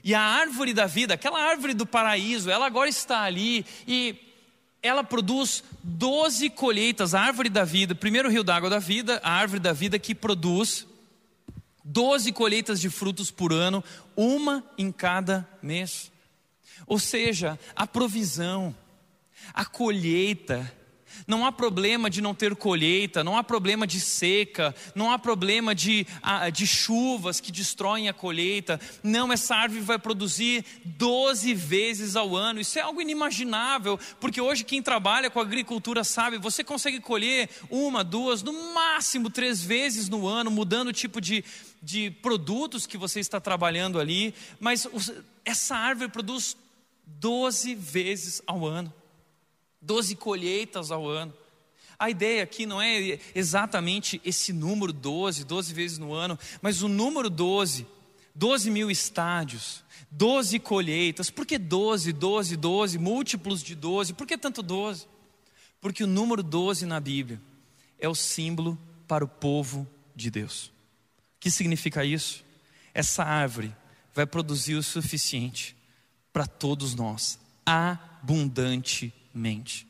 E a árvore da vida, aquela árvore do paraíso, ela agora está ali. E ela produz 12 colheitas, a árvore da vida, primeiro rio d'água da vida, a árvore da vida que produz 12 colheitas de frutos por ano, uma em cada mês. Ou seja, a provisão, a colheita, não há problema de não ter colheita, não há problema de seca, não há problema de, de chuvas que destroem a colheita. Não, essa árvore vai produzir 12 vezes ao ano. Isso é algo inimaginável, porque hoje quem trabalha com agricultura sabe, você consegue colher uma, duas, no máximo três vezes no ano, mudando o tipo de, de produtos que você está trabalhando ali. Mas essa árvore produz 12 vezes ao ano. 12 colheitas ao ano. A ideia aqui não é exatamente esse número 12, 12 vezes no ano, mas o número 12, 12 mil estádios, 12 colheitas. Por que 12, 12, 12, múltiplos de 12? Por que tanto 12? Porque o número 12 na Bíblia é o símbolo para o povo de Deus. O que significa isso? Essa árvore vai produzir o suficiente para todos nós, abundantemente mente.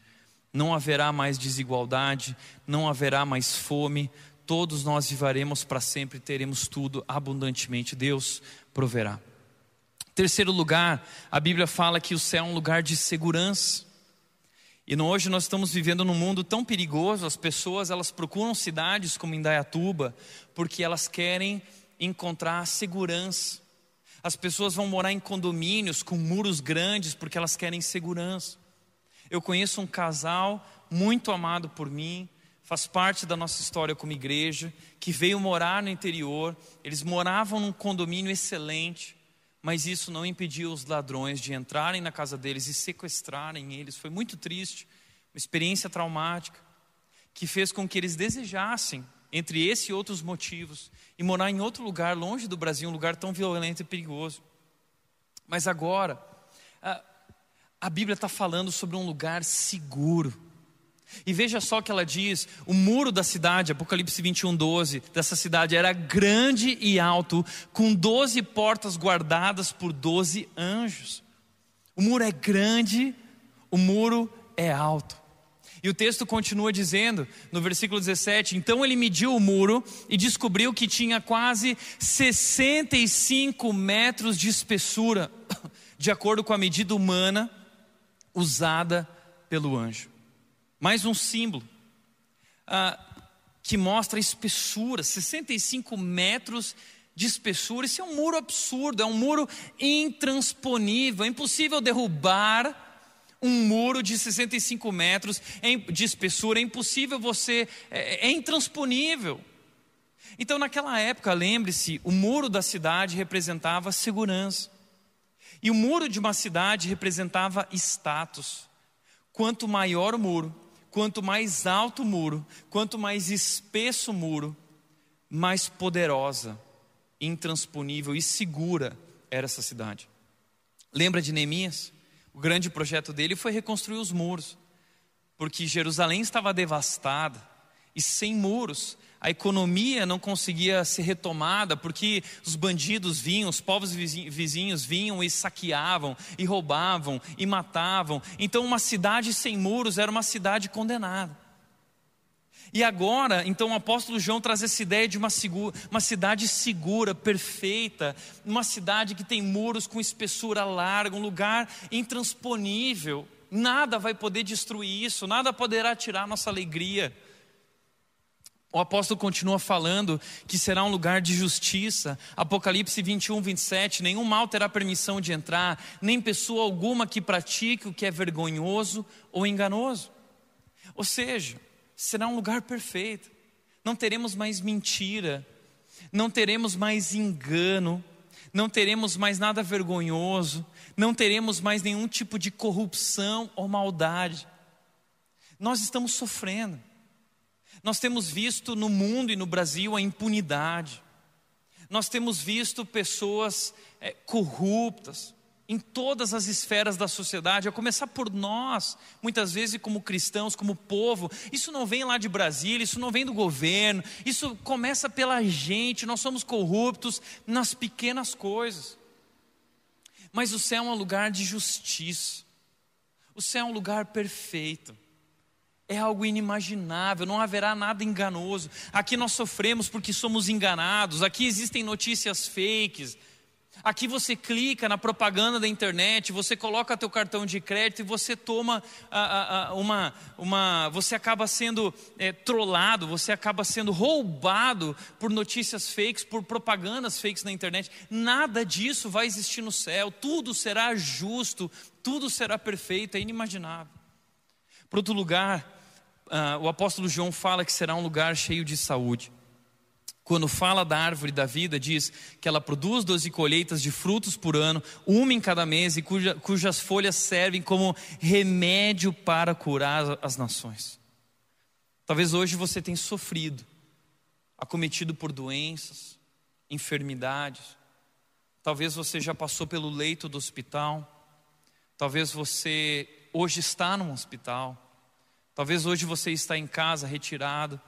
Não haverá mais desigualdade, não haverá mais fome, todos nós viveremos para sempre, teremos tudo abundantemente. Deus proverá. Terceiro lugar, a Bíblia fala que o céu é um lugar de segurança. E hoje nós estamos vivendo num mundo tão perigoso, as pessoas elas procuram cidades como Indaiatuba, porque elas querem encontrar segurança. As pessoas vão morar em condomínios com muros grandes porque elas querem segurança. Eu conheço um casal muito amado por mim, faz parte da nossa história como igreja, que veio morar no interior. Eles moravam num condomínio excelente, mas isso não impediu os ladrões de entrarem na casa deles e sequestrarem eles. Foi muito triste, uma experiência traumática, que fez com que eles desejassem, entre esse e outros motivos, e morar em outro lugar, longe do Brasil, um lugar tão violento e perigoso. Mas agora, a Bíblia está falando sobre um lugar seguro. E veja só que ela diz: o muro da cidade, Apocalipse 21, 12, dessa cidade era grande e alto, com 12 portas guardadas por 12 anjos. O muro é grande, o muro é alto. E o texto continua dizendo, no versículo 17: Então ele mediu o muro e descobriu que tinha quase 65 metros de espessura, de acordo com a medida humana usada pelo anjo. Mais um símbolo ah, que mostra a espessura 65 metros de espessura. Isso é um muro absurdo, é um muro intransponível. É impossível derrubar um muro de 65 metros de espessura. É impossível você, é, é intransponível. Então, naquela época, lembre-se, o muro da cidade representava segurança. E o muro de uma cidade representava status. Quanto maior o muro, quanto mais alto o muro, quanto mais espesso o muro, mais poderosa, intransponível e segura era essa cidade. Lembra de Neemias? O grande projeto dele foi reconstruir os muros, porque Jerusalém estava devastada e sem muros, a economia não conseguia ser retomada porque os bandidos vinham, os povos vizinhos vinham e saqueavam, e roubavam, e matavam. Então, uma cidade sem muros era uma cidade condenada. E agora, então, o apóstolo João traz essa ideia de uma, segura, uma cidade segura, perfeita, uma cidade que tem muros com espessura larga, um lugar intransponível. Nada vai poder destruir isso, nada poderá tirar nossa alegria. O apóstolo continua falando que será um lugar de justiça. Apocalipse 21, 27. Nenhum mal terá permissão de entrar, nem pessoa alguma que pratique o que é vergonhoso ou enganoso. Ou seja, será um lugar perfeito. Não teremos mais mentira, não teremos mais engano, não teremos mais nada vergonhoso, não teremos mais nenhum tipo de corrupção ou maldade. Nós estamos sofrendo. Nós temos visto no mundo e no Brasil a impunidade. Nós temos visto pessoas é, corruptas, em todas as esferas da sociedade, a começar por nós, muitas vezes como cristãos, como povo. Isso não vem lá de Brasília, isso não vem do governo, isso começa pela gente. Nós somos corruptos nas pequenas coisas. Mas o céu é um lugar de justiça, o céu é um lugar perfeito. É algo inimaginável, não haverá nada enganoso. Aqui nós sofremos porque somos enganados, aqui existem notícias fakes, Aqui você clica na propaganda da internet, você coloca teu cartão de crédito e você toma uma, uma, você acaba sendo é, trollado, você acaba sendo roubado por notícias fakes, por propagandas fakes na internet. Nada disso vai existir no céu. Tudo será justo, tudo será perfeito, é inimaginável. Por outro lugar, uh, o apóstolo João fala que será um lugar cheio de saúde. Quando fala da árvore da vida, diz que ela produz doze colheitas de frutos por ano, uma em cada mês, e cuja, cujas folhas servem como remédio para curar as nações. Talvez hoje você tenha sofrido, acometido por doenças, enfermidades. Talvez você já passou pelo leito do hospital. Talvez você hoje está num hospital. Talvez hoje você está em casa retirado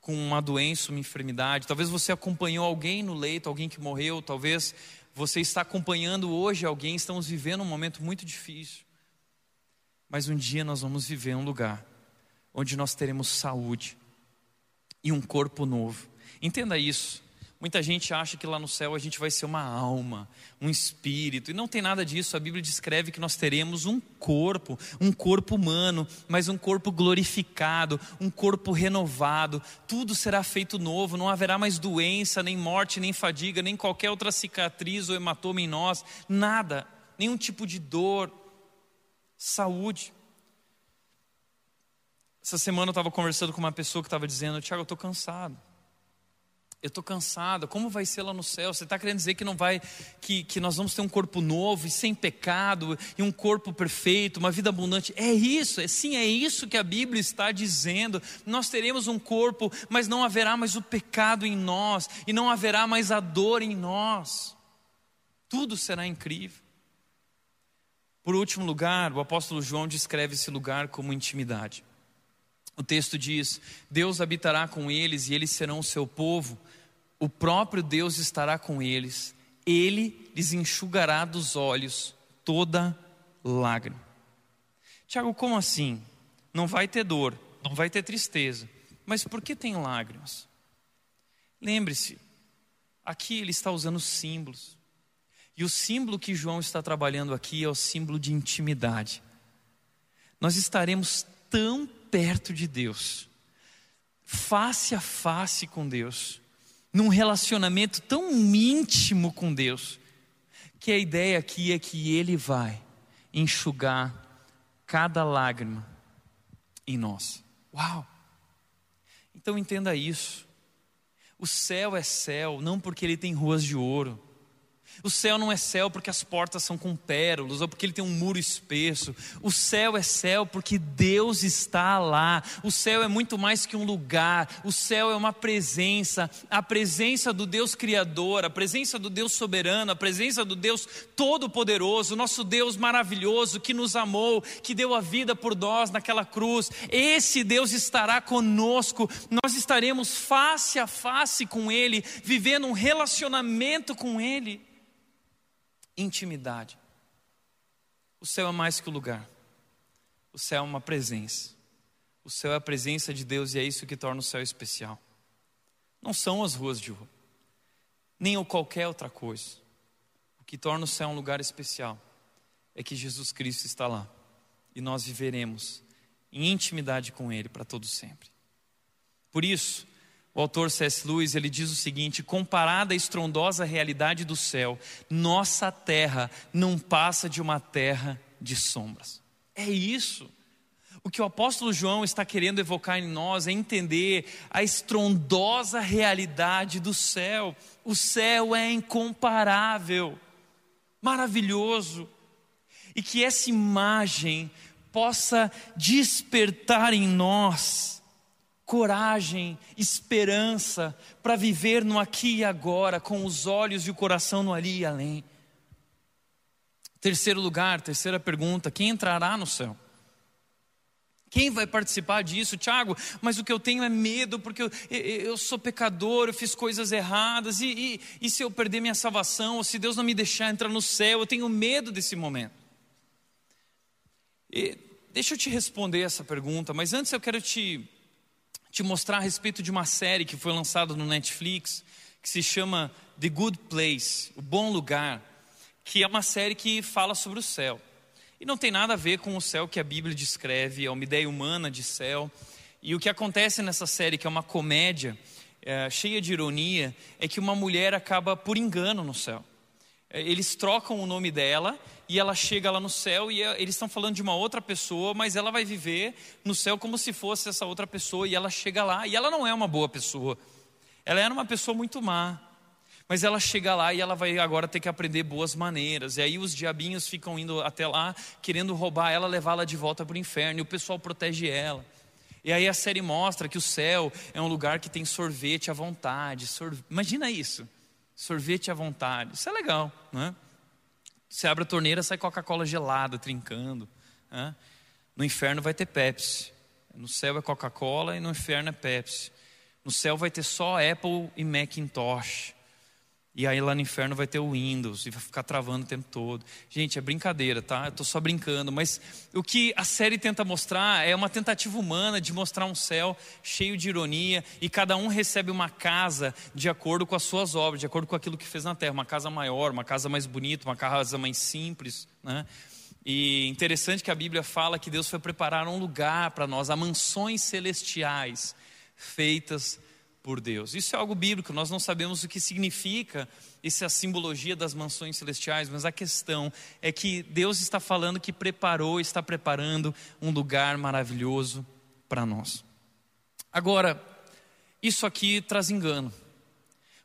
com uma doença, uma enfermidade. Talvez você acompanhou alguém no leito, alguém que morreu. Talvez você está acompanhando hoje alguém. Estamos vivendo um momento muito difícil. Mas um dia nós vamos viver um lugar onde nós teremos saúde e um corpo novo. Entenda isso. Muita gente acha que lá no céu a gente vai ser uma alma, um espírito, e não tem nada disso. A Bíblia descreve que nós teremos um corpo, um corpo humano, mas um corpo glorificado, um corpo renovado. Tudo será feito novo, não haverá mais doença, nem morte, nem fadiga, nem qualquer outra cicatriz ou hematoma em nós, nada, nenhum tipo de dor, saúde. Essa semana eu estava conversando com uma pessoa que estava dizendo: Tiago, eu estou cansado. Eu estou cansada. Como vai ser lá no céu? Você está querendo dizer que não vai, que, que nós vamos ter um corpo novo e sem pecado e um corpo perfeito, uma vida abundante? É isso, é sim, é isso que a Bíblia está dizendo. Nós teremos um corpo, mas não haverá mais o pecado em nós e não haverá mais a dor em nós. Tudo será incrível. Por último lugar, o apóstolo João descreve esse lugar como intimidade. O texto diz: Deus habitará com eles e eles serão o seu povo, o próprio Deus estará com eles, ele lhes enxugará dos olhos toda lágrima. Tiago, como assim? Não vai ter dor, não vai ter tristeza, mas por que tem lágrimas? Lembre-se, aqui ele está usando símbolos, e o símbolo que João está trabalhando aqui é o símbolo de intimidade. Nós estaremos tão perto de Deus, face a face com Deus, num relacionamento tão íntimo com Deus, que a ideia aqui é que Ele vai enxugar cada lágrima em nós. Uau! Então entenda isso. O céu é céu não porque ele tem ruas de ouro, O céu não é céu porque as portas são com pérolas ou porque ele tem um muro espesso. O céu é céu porque Deus está lá. O céu é muito mais que um lugar. O céu é uma presença, a presença do Deus criador, a presença do Deus soberano, a presença do Deus todo-poderoso, nosso Deus maravilhoso que nos amou, que deu a vida por nós naquela cruz. Esse Deus estará conosco. Nós estaremos face a face com ele, vivendo um relacionamento com ele intimidade. O céu é mais que o lugar. O céu é uma presença. O céu é a presença de Deus e é isso que torna o céu especial. Não são as ruas de rua, nem ou qualquer outra coisa. O que torna o céu um lugar especial é que Jesus Cristo está lá e nós viveremos em intimidade com Ele para todo sempre. Por isso, o autor C.S. Lewis ele diz o seguinte: comparada à estrondosa realidade do céu, nossa terra não passa de uma terra de sombras. É isso. O que o apóstolo João está querendo evocar em nós é entender a estrondosa realidade do céu. O céu é incomparável, maravilhoso, e que essa imagem possa despertar em nós coragem, esperança para viver no aqui e agora, com os olhos e o coração no ali e além. Terceiro lugar, terceira pergunta: quem entrará no céu? Quem vai participar disso? Tiago, mas o que eu tenho é medo, porque eu, eu sou pecador, eu fiz coisas erradas, e, e, e se eu perder minha salvação, ou se Deus não me deixar entrar no céu, eu tenho medo desse momento. E, deixa eu te responder essa pergunta, mas antes eu quero te te mostrar a respeito de uma série que foi lançada no Netflix, que se chama The Good Place, o Bom Lugar, que é uma série que fala sobre o céu. E não tem nada a ver com o céu que a Bíblia descreve, é uma ideia humana de céu. E o que acontece nessa série, que é uma comédia é, cheia de ironia, é que uma mulher acaba por engano no céu. É, eles trocam o nome dela e ela chega lá no céu e é, eles estão falando de uma outra pessoa, mas ela vai viver no céu como se fosse essa outra pessoa e ela chega lá e ela não é uma boa pessoa. Ela era uma pessoa muito má. Mas ela chega lá e ela vai agora ter que aprender boas maneiras. E aí os diabinhos ficam indo até lá, querendo roubar ela, levá-la de volta para o inferno. E o pessoal protege ela. E aí a série mostra que o céu é um lugar que tem sorvete à vontade. Imagina isso sorvete à vontade. Isso é legal, né? Você abre a torneira, sai Coca-Cola gelada, trincando. Né? No inferno vai ter Pepsi. No céu é Coca-Cola e no inferno é Pepsi. No céu vai ter só Apple e Macintosh. E aí lá no inferno vai ter o Windows e vai ficar travando o tempo todo. Gente, é brincadeira, tá? Eu tô só brincando, mas o que a série tenta mostrar é uma tentativa humana de mostrar um céu cheio de ironia e cada um recebe uma casa de acordo com as suas obras, de acordo com aquilo que fez na terra, uma casa maior, uma casa mais bonita, uma casa mais simples, né? E interessante que a Bíblia fala que Deus foi preparar um lugar para nós, há mansões celestiais feitas por Deus. Isso é algo bíblico, nós não sabemos o que significa essa simbologia das mansões celestiais, mas a questão é que Deus está falando que preparou, está preparando um lugar maravilhoso para nós. Agora, isso aqui traz engano,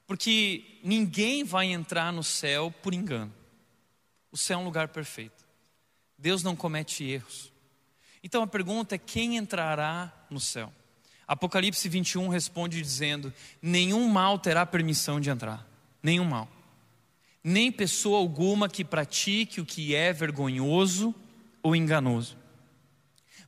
porque ninguém vai entrar no céu por engano. O céu é um lugar perfeito. Deus não comete erros. Então a pergunta é: quem entrará no céu? Apocalipse 21 responde dizendo: Nenhum mal terá permissão de entrar, nenhum mal. Nem pessoa alguma que pratique o que é vergonhoso ou enganoso,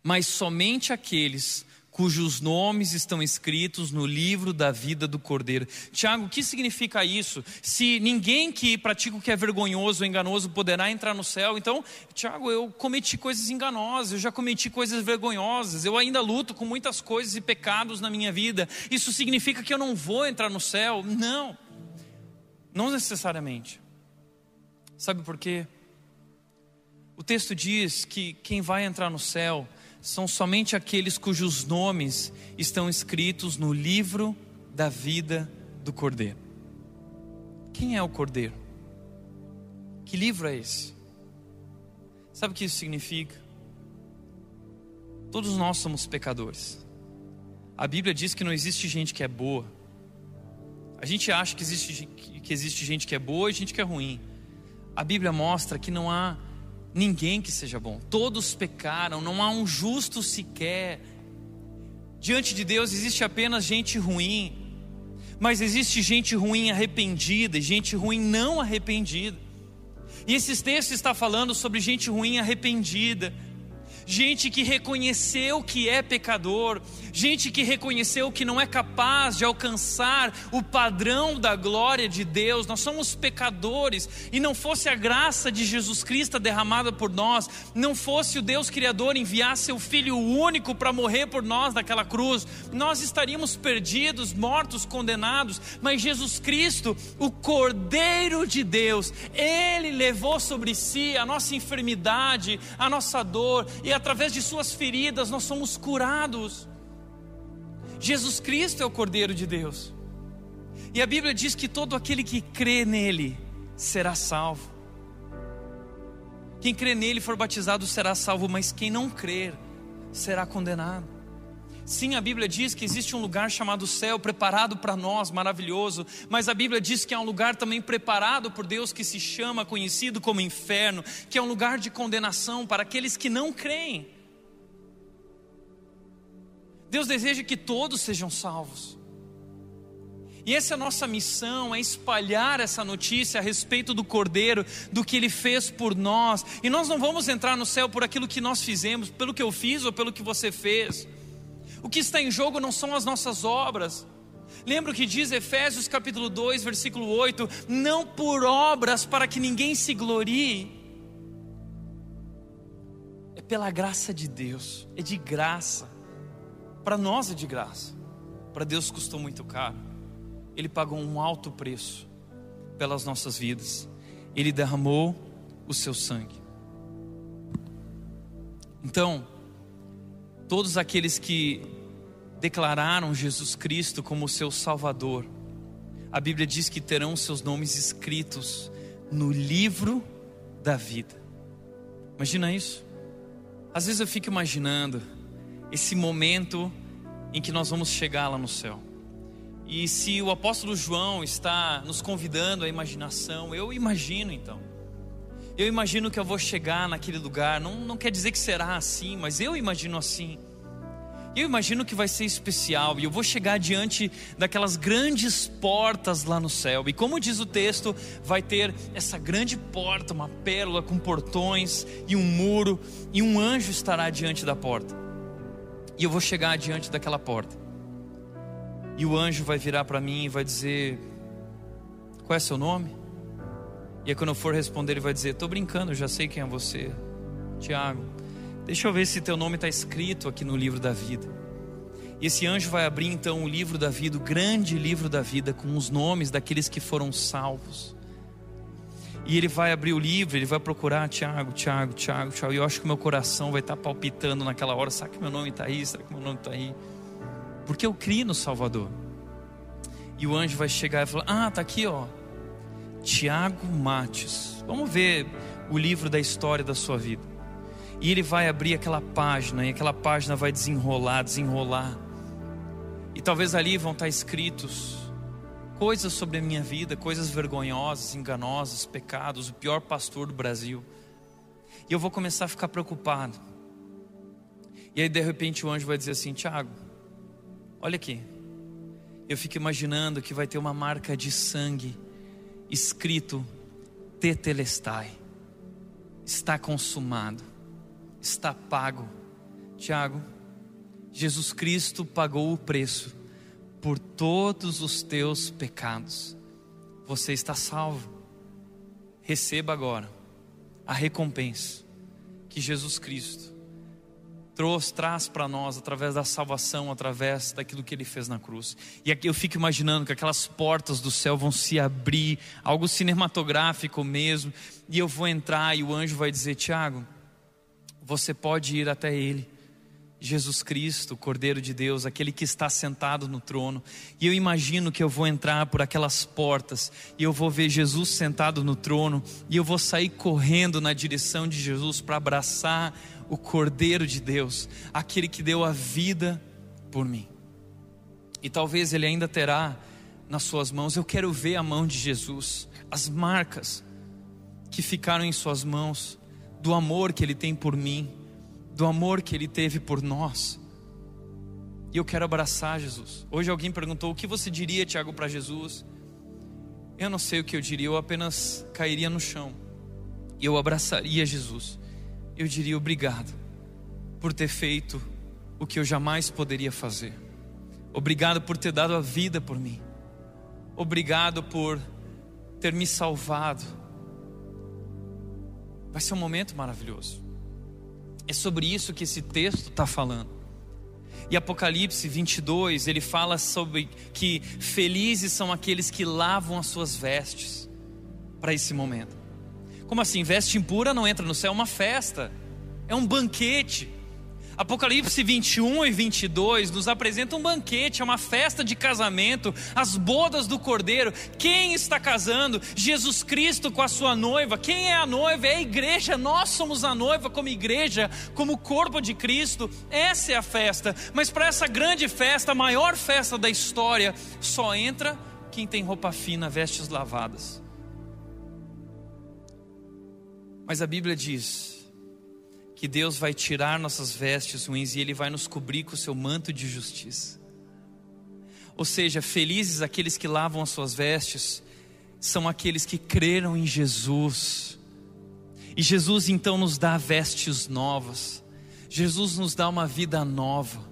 mas somente aqueles cujos nomes estão escritos no livro da vida do Cordeiro. Tiago, o que significa isso? Se ninguém que pratica o que é vergonhoso ou enganoso poderá entrar no céu, então, Tiago, eu cometi coisas enganosas, eu já cometi coisas vergonhosas, eu ainda luto com muitas coisas e pecados na minha vida. Isso significa que eu não vou entrar no céu? Não, não necessariamente. Sabe por quê? O texto diz que quem vai entrar no céu são somente aqueles cujos nomes estão escritos no livro da vida do Cordeiro. Quem é o Cordeiro? Que livro é esse? Sabe o que isso significa? Todos nós somos pecadores. A Bíblia diz que não existe gente que é boa. A gente acha que existe, que existe gente que é boa e gente que é ruim. A Bíblia mostra que não há ninguém que seja bom. Todos pecaram, não há um justo sequer. Diante de Deus existe apenas gente ruim, mas existe gente ruim arrependida e gente ruim não arrependida. E esses textos está falando sobre gente ruim arrependida gente que reconheceu que é pecador, gente que reconheceu que não é capaz de alcançar o padrão da glória de Deus. Nós somos pecadores e não fosse a graça de Jesus Cristo derramada por nós, não fosse o Deus Criador enviar seu Filho único para morrer por nós naquela cruz, nós estaríamos perdidos, mortos, condenados. Mas Jesus Cristo, o Cordeiro de Deus, ele levou sobre si a nossa enfermidade, a nossa dor e a através de Suas feridas nós somos curados. Jesus Cristo é o Cordeiro de Deus. E a Bíblia diz que todo aquele que crê nele será salvo. Quem crê nele for batizado será salvo, mas quem não crer será condenado. Sim, a Bíblia diz que existe um lugar chamado céu preparado para nós, maravilhoso, mas a Bíblia diz que há um lugar também preparado por Deus que se chama, conhecido como inferno, que é um lugar de condenação para aqueles que não creem. Deus deseja que todos sejam salvos. E essa é a nossa missão, é espalhar essa notícia a respeito do Cordeiro, do que Ele fez por nós. E nós não vamos entrar no céu por aquilo que nós fizemos, pelo que eu fiz ou pelo que você fez. O que está em jogo não são as nossas obras. Lembra o que diz Efésios capítulo 2, versículo 8: Não por obras para que ninguém se glorie, é pela graça de Deus, é de graça. Para nós é de graça, para Deus custou muito caro. Ele pagou um alto preço pelas nossas vidas, Ele derramou o seu sangue. Então, todos aqueles que declararam Jesus Cristo como seu Salvador, a Bíblia diz que terão seus nomes escritos no livro da vida. Imagina isso? Às vezes eu fico imaginando esse momento em que nós vamos chegar lá no céu. E se o apóstolo João está nos convidando à imaginação, eu imagino então. Eu imagino que eu vou chegar naquele lugar, não, não quer dizer que será assim, mas eu imagino assim. Eu imagino que vai ser especial e eu vou chegar diante daquelas grandes portas lá no céu. E como diz o texto, vai ter essa grande porta, uma pérola com portões e um muro, e um anjo estará diante da porta. E eu vou chegar diante daquela porta. E o anjo vai virar para mim e vai dizer: Qual é seu nome? E aí, quando eu for responder, ele vai dizer: Estou brincando, já sei quem é você, Tiago. Deixa eu ver se teu nome está escrito aqui no livro da vida. E esse anjo vai abrir então o livro da vida, o grande livro da vida, com os nomes daqueles que foram salvos. E ele vai abrir o livro, ele vai procurar Tiago, Tiago, Tiago, Tiago. E eu acho que meu coração vai estar tá palpitando naquela hora. Será que meu nome está aí? Será que meu nome está aí? Porque eu criei no Salvador. E o anjo vai chegar e falar: Ah, tá aqui, ó. Tiago Mates. Vamos ver o livro da história da sua vida. E ele vai abrir aquela página, e aquela página vai desenrolar, desenrolar. E talvez ali vão estar escritos coisas sobre a minha vida, coisas vergonhosas, enganosas, pecados, o pior pastor do Brasil. E eu vou começar a ficar preocupado. E aí de repente o anjo vai dizer assim: Tiago, olha aqui. Eu fico imaginando que vai ter uma marca de sangue escrito Tetelestai. Está consumado. Está pago. Tiago, Jesus Cristo pagou o preço por todos os teus pecados. Você está salvo. Receba agora a recompensa que Jesus Cristo trouxe, traz para nós através da salvação, através daquilo que ele fez na cruz. E aqui eu fico imaginando que aquelas portas do céu vão se abrir, algo cinematográfico mesmo, e eu vou entrar e o anjo vai dizer: Tiago, você pode ir até ele. Jesus Cristo, Cordeiro de Deus, aquele que está sentado no trono. E eu imagino que eu vou entrar por aquelas portas e eu vou ver Jesus sentado no trono e eu vou sair correndo na direção de Jesus para abraçar o Cordeiro de Deus, aquele que deu a vida por mim. E talvez ele ainda terá nas suas mãos. Eu quero ver a mão de Jesus, as marcas que ficaram em suas mãos, do amor que ele tem por mim, do amor que ele teve por nós. E eu quero abraçar Jesus. Hoje alguém perguntou: o que você diria, Tiago, para Jesus? Eu não sei o que eu diria, eu apenas cairia no chão. E eu abraçaria Jesus. Eu diria obrigado por ter feito o que eu jamais poderia fazer. Obrigado por ter dado a vida por mim. Obrigado por ter me salvado. Vai ser um momento maravilhoso. É sobre isso que esse texto está falando. E Apocalipse 22, ele fala sobre que felizes são aqueles que lavam as suas vestes para esse momento. Como assim? Veste impura não entra no céu, é uma festa, é um banquete. Apocalipse 21 e 22 nos apresenta um banquete, é uma festa de casamento, as bodas do cordeiro. Quem está casando? Jesus Cristo com a sua noiva. Quem é a noiva? É a igreja. Nós somos a noiva como igreja, como corpo de Cristo. Essa é a festa. Mas para essa grande festa, a maior festa da história, só entra quem tem roupa fina, vestes lavadas. Mas a Bíblia diz que Deus vai tirar nossas vestes ruins e Ele vai nos cobrir com o seu manto de justiça. Ou seja, felizes aqueles que lavam as suas vestes, são aqueles que creram em Jesus. E Jesus então nos dá vestes novas, Jesus nos dá uma vida nova,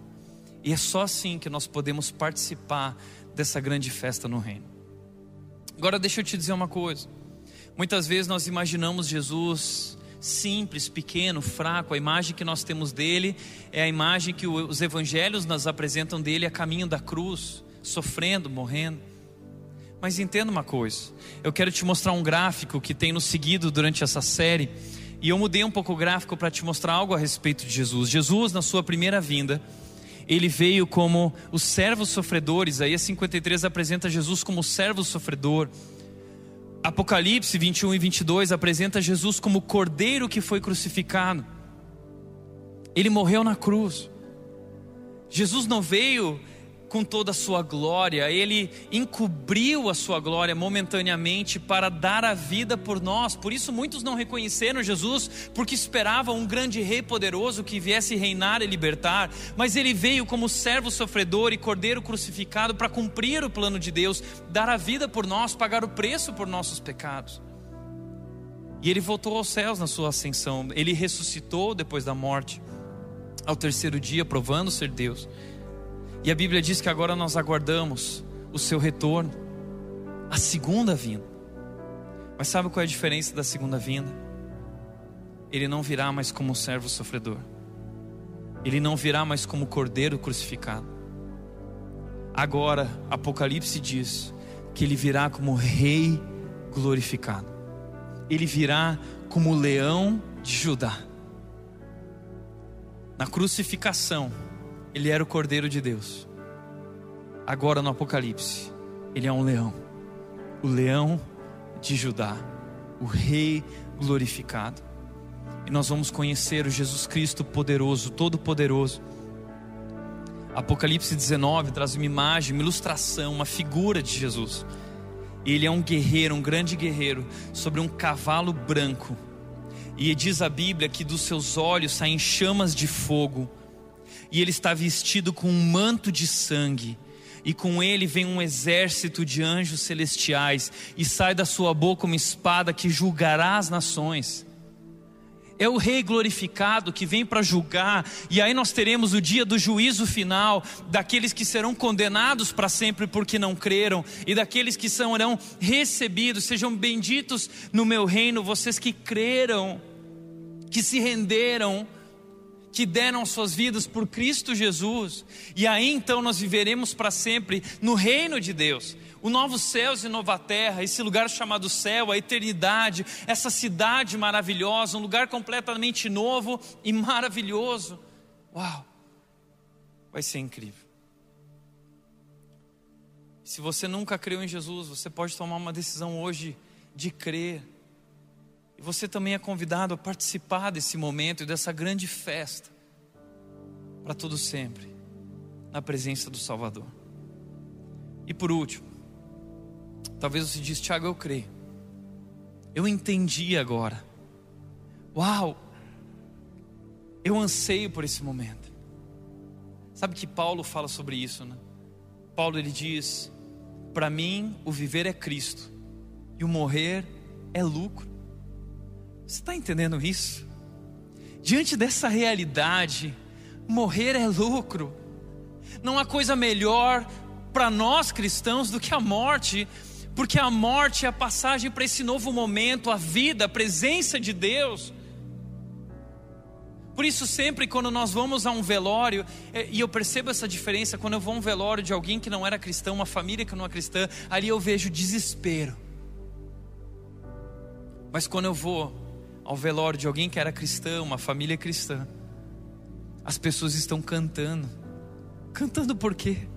e é só assim que nós podemos participar dessa grande festa no Reino. Agora, deixa eu te dizer uma coisa: muitas vezes nós imaginamos Jesus simples, pequeno, fraco. A imagem que nós temos dele é a imagem que os evangelhos nos apresentam dele a caminho da cruz, sofrendo, morrendo. Mas entenda uma coisa, eu quero te mostrar um gráfico que tem nos seguido durante essa série, e eu mudei um pouco o gráfico para te mostrar algo a respeito de Jesus. Jesus, na sua primeira vinda, ele veio como o servo sofredor, Isaías 53 apresenta Jesus como o servo sofredor. Apocalipse 21 e 22 apresenta Jesus como o cordeiro que foi crucificado. Ele morreu na cruz. Jesus não veio com toda a sua glória, ele encobriu a sua glória momentaneamente para dar a vida por nós. Por isso muitos não reconheceram Jesus, porque esperavam um grande rei poderoso que viesse reinar e libertar, mas ele veio como servo sofredor e cordeiro crucificado para cumprir o plano de Deus, dar a vida por nós, pagar o preço por nossos pecados. E ele voltou aos céus na sua ascensão, ele ressuscitou depois da morte, ao terceiro dia, provando ser Deus. E a Bíblia diz que agora nós aguardamos o seu retorno, a segunda vinda. Mas sabe qual é a diferença da segunda vinda? Ele não virá mais como servo sofredor. Ele não virá mais como cordeiro crucificado. Agora, Apocalipse diz que ele virá como rei glorificado. Ele virá como leão de Judá. Na crucificação, ele era o Cordeiro de Deus. Agora no Apocalipse, ele é um leão. O leão de Judá, o rei glorificado. E nós vamos conhecer o Jesus Cristo poderoso, todo-poderoso. Apocalipse 19 traz uma imagem, uma ilustração, uma figura de Jesus. Ele é um guerreiro, um grande guerreiro, sobre um cavalo branco. E diz a Bíblia que dos seus olhos saem chamas de fogo e ele está vestido com um manto de sangue, e com ele vem um exército de anjos celestiais, e sai da sua boca uma espada que julgará as nações. É o Rei glorificado que vem para julgar, e aí nós teremos o dia do juízo final daqueles que serão condenados para sempre porque não creram, e daqueles que serão recebidos. Sejam benditos no meu reino, vocês que creram, que se renderam que deram suas vidas por Cristo Jesus, e aí então nós viveremos para sempre no reino de Deus. O novo céus e nova terra, esse lugar chamado céu, a eternidade, essa cidade maravilhosa, um lugar completamente novo e maravilhoso. Uau! Vai ser incrível. Se você nunca creu em Jesus, você pode tomar uma decisão hoje de crer e você também é convidado a participar desse momento e dessa grande festa para todo sempre, na presença do Salvador. E por último, Talvez você diz, Tiago, eu creio. Eu entendi agora. Uau! Eu anseio por esse momento. Sabe que Paulo fala sobre isso, né? Paulo ele diz: Para mim, o viver é Cristo e o morrer é lucro. Você está entendendo isso? Diante dessa realidade, morrer é lucro. Não há coisa melhor para nós cristãos do que a morte, porque a morte é a passagem para esse novo momento, a vida, a presença de Deus. Por isso, sempre quando nós vamos a um velório, é, e eu percebo essa diferença, quando eu vou a um velório de alguém que não era cristão, uma família que não é cristã, ali eu vejo desespero. Mas quando eu vou ao velório de alguém que era cristão, uma família cristã, as pessoas estão cantando. Cantando por quê?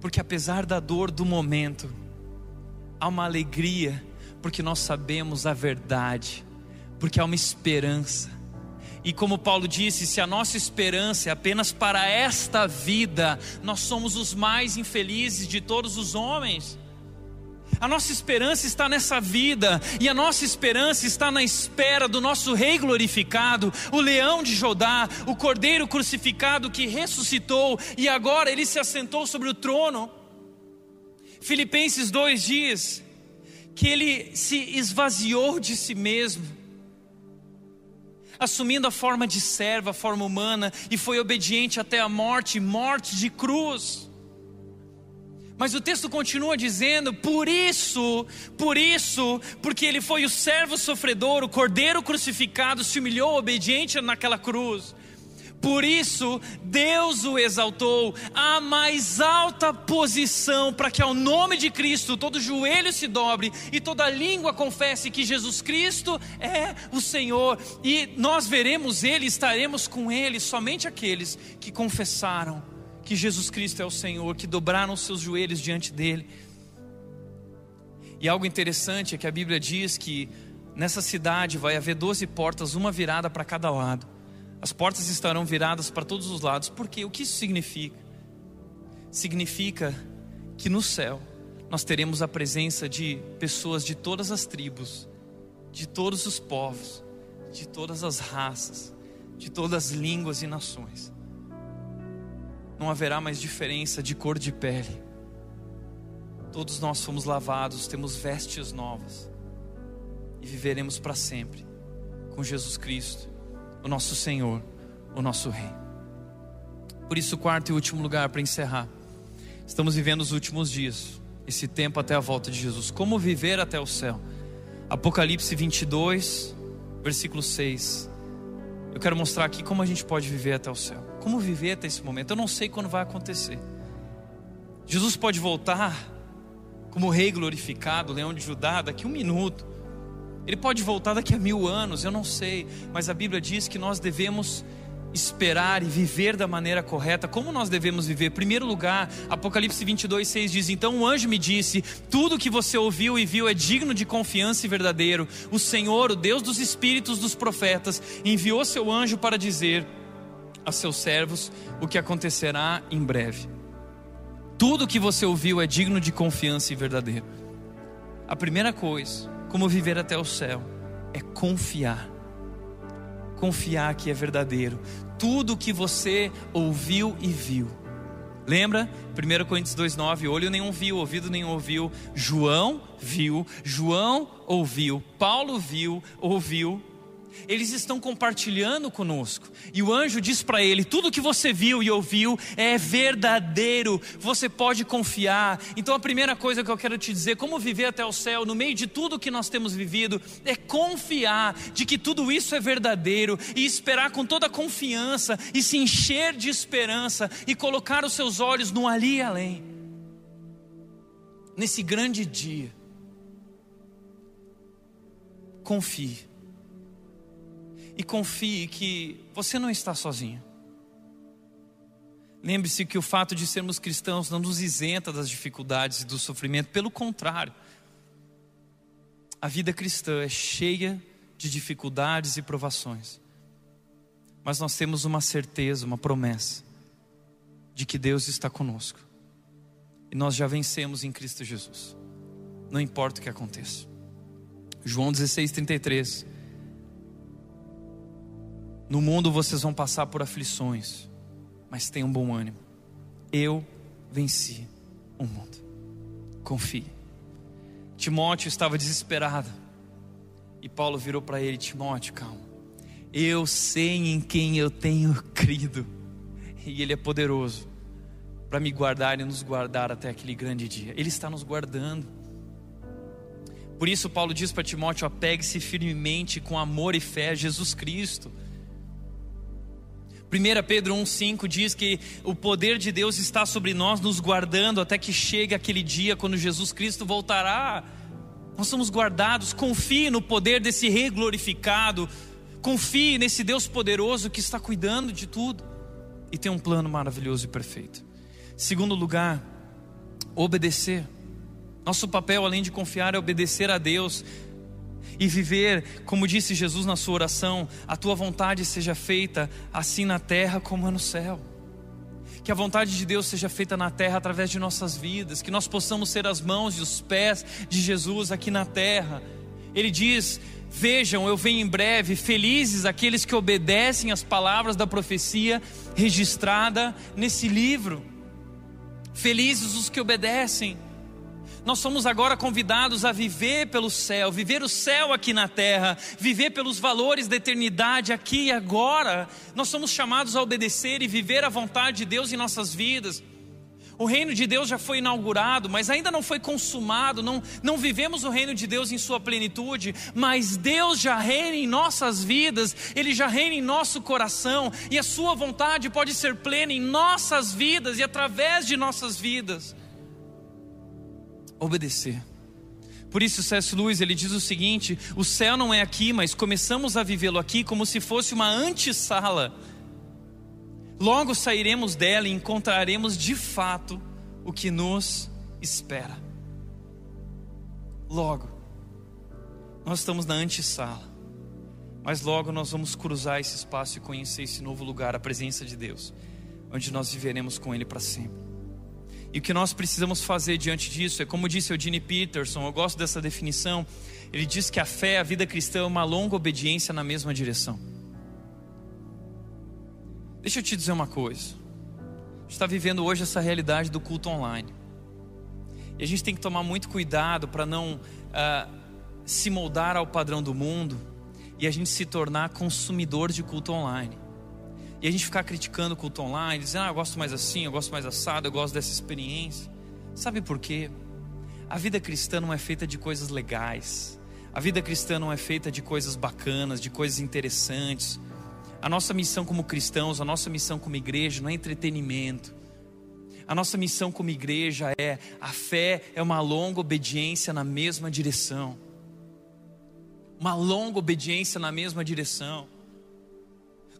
Porque apesar da dor do momento, há uma alegria, porque nós sabemos a verdade, porque há uma esperança e como Paulo disse, se a nossa esperança é apenas para esta vida, nós somos os mais infelizes de todos os homens. A nossa esperança está nessa vida, e a nossa esperança está na espera do nosso Rei glorificado, o leão de Judá, o cordeiro crucificado que ressuscitou e agora ele se assentou sobre o trono. Filipenses 2 diz que ele se esvaziou de si mesmo assumindo a forma de servo, a forma humana, e foi obediente até a morte morte de cruz. Mas o texto continua dizendo: por isso, por isso, porque ele foi o servo sofredor, o cordeiro crucificado, se humilhou obediente naquela cruz. Por isso, Deus o exaltou à mais alta posição, para que ao nome de Cristo todo joelho se dobre e toda língua confesse que Jesus Cristo é o Senhor, e nós veremos Ele, estaremos com Ele, somente aqueles que confessaram que Jesus Cristo é o Senhor, que dobraram os seus joelhos diante dEle. E algo interessante é que a Bíblia diz que nessa cidade vai haver doze portas, uma virada para cada lado. As portas estarão viradas para todos os lados. Porque o que isso significa? Significa que no céu nós teremos a presença de pessoas de todas as tribos, de todos os povos, de todas as raças, de todas as línguas e nações. Não haverá mais diferença de cor de pele. Todos nós fomos lavados, temos vestes novas e viveremos para sempre com Jesus Cristo o nosso Senhor, o nosso Rei. Por isso, quarto e último lugar para encerrar. Estamos vivendo os últimos dias, esse tempo até a volta de Jesus. Como viver até o céu? Apocalipse 22, versículo 6. Eu quero mostrar aqui como a gente pode viver até o céu. Como viver até esse momento? Eu não sei quando vai acontecer. Jesus pode voltar como rei glorificado, leão de Judá, daqui a um minuto. Ele pode voltar daqui a mil anos, eu não sei, mas a Bíblia diz que nós devemos esperar e viver da maneira correta. Como nós devemos viver? Primeiro lugar, Apocalipse 22, 6 diz: Então o anjo me disse: Tudo que você ouviu e viu é digno de confiança e verdadeiro. O Senhor, o Deus dos espíritos dos profetas, enviou seu anjo para dizer a seus servos o que acontecerá em breve. Tudo que você ouviu é digno de confiança e verdadeiro. A primeira coisa como viver até o céu é confiar. Confiar que é verdadeiro. Tudo que você ouviu e viu. Lembra? 1 Coríntios 2,9: olho nenhum viu, ouvido nenhum ouviu. João viu, João ouviu, Paulo viu, ouviu, eles estão compartilhando conosco. E o anjo diz para ele: tudo que você viu e ouviu é verdadeiro, você pode confiar. Então a primeira coisa que eu quero te dizer, como viver até o céu, no meio de tudo que nós temos vivido, é confiar de que tudo isso é verdadeiro e esperar com toda confiança e se encher de esperança e colocar os seus olhos no ali e além. Nesse grande dia, confie e confie que você não está sozinho. Lembre-se que o fato de sermos cristãos não nos isenta das dificuldades e do sofrimento, pelo contrário, a vida cristã é cheia de dificuldades e provações, mas nós temos uma certeza, uma promessa, de que Deus está conosco e nós já vencemos em Cristo Jesus. não importa o que aconteça. João 16, 33. No mundo vocês vão passar por aflições, mas tenham bom ânimo. Eu venci o mundo. Confie. Timóteo estava desesperado. E Paulo virou para ele: Timóteo, calma. Eu sei em quem eu tenho crido. E Ele é poderoso para me guardar e nos guardar até aquele grande dia. Ele está nos guardando. Por isso, Paulo diz para Timóteo: apegue-se firmemente com amor e fé a Jesus Cristo. 1 Pedro 1,5 diz que o poder de Deus está sobre nós, nos guardando até que chegue aquele dia quando Jesus Cristo voltará. Nós somos guardados, confie no poder desse Rei glorificado, confie nesse Deus poderoso que está cuidando de tudo e tem um plano maravilhoso e perfeito. Segundo lugar, obedecer. Nosso papel, além de confiar, é obedecer a Deus e viver, como disse Jesus na sua oração: a tua vontade seja feita assim na terra como é no céu. Que a vontade de Deus seja feita na terra através de nossas vidas, que nós possamos ser as mãos e os pés de Jesus aqui na terra. Ele diz: Vejam, eu venho em breve, felizes aqueles que obedecem às palavras da profecia registrada nesse livro. Felizes os que obedecem. Nós somos agora convidados a viver pelo céu, viver o céu aqui na terra, viver pelos valores da eternidade aqui e agora. Nós somos chamados a obedecer e viver a vontade de Deus em nossas vidas. O reino de Deus já foi inaugurado, mas ainda não foi consumado, não, não vivemos o reino de Deus em sua plenitude, mas Deus já reina em nossas vidas, Ele já reina em nosso coração, e a Sua vontade pode ser plena em nossas vidas e através de nossas vidas obedecer. Por isso, C.S. Lewis ele diz o seguinte: o céu não é aqui, mas começamos a vivê-lo aqui como se fosse uma antessala. Logo sairemos dela e encontraremos de fato o que nos espera. Logo, nós estamos na antessala, mas logo nós vamos cruzar esse espaço e conhecer esse novo lugar, a presença de Deus, onde nós viveremos com Ele para sempre. E o que nós precisamos fazer diante disso é, como disse o Gene Peterson, eu gosto dessa definição. Ele diz que a fé, a vida cristã é uma longa obediência na mesma direção. Deixa eu te dizer uma coisa. A gente está vivendo hoje essa realidade do culto online. E a gente tem que tomar muito cuidado para não uh, se moldar ao padrão do mundo e a gente se tornar consumidor de culto online e a gente ficar criticando o culto online, dizendo, ah, eu gosto mais assim, eu gosto mais assado, eu gosto dessa experiência. Sabe por quê? A vida cristã não é feita de coisas legais. A vida cristã não é feita de coisas bacanas, de coisas interessantes. A nossa missão como cristãos, a nossa missão como igreja não é entretenimento. A nossa missão como igreja é a fé é uma longa obediência na mesma direção. Uma longa obediência na mesma direção.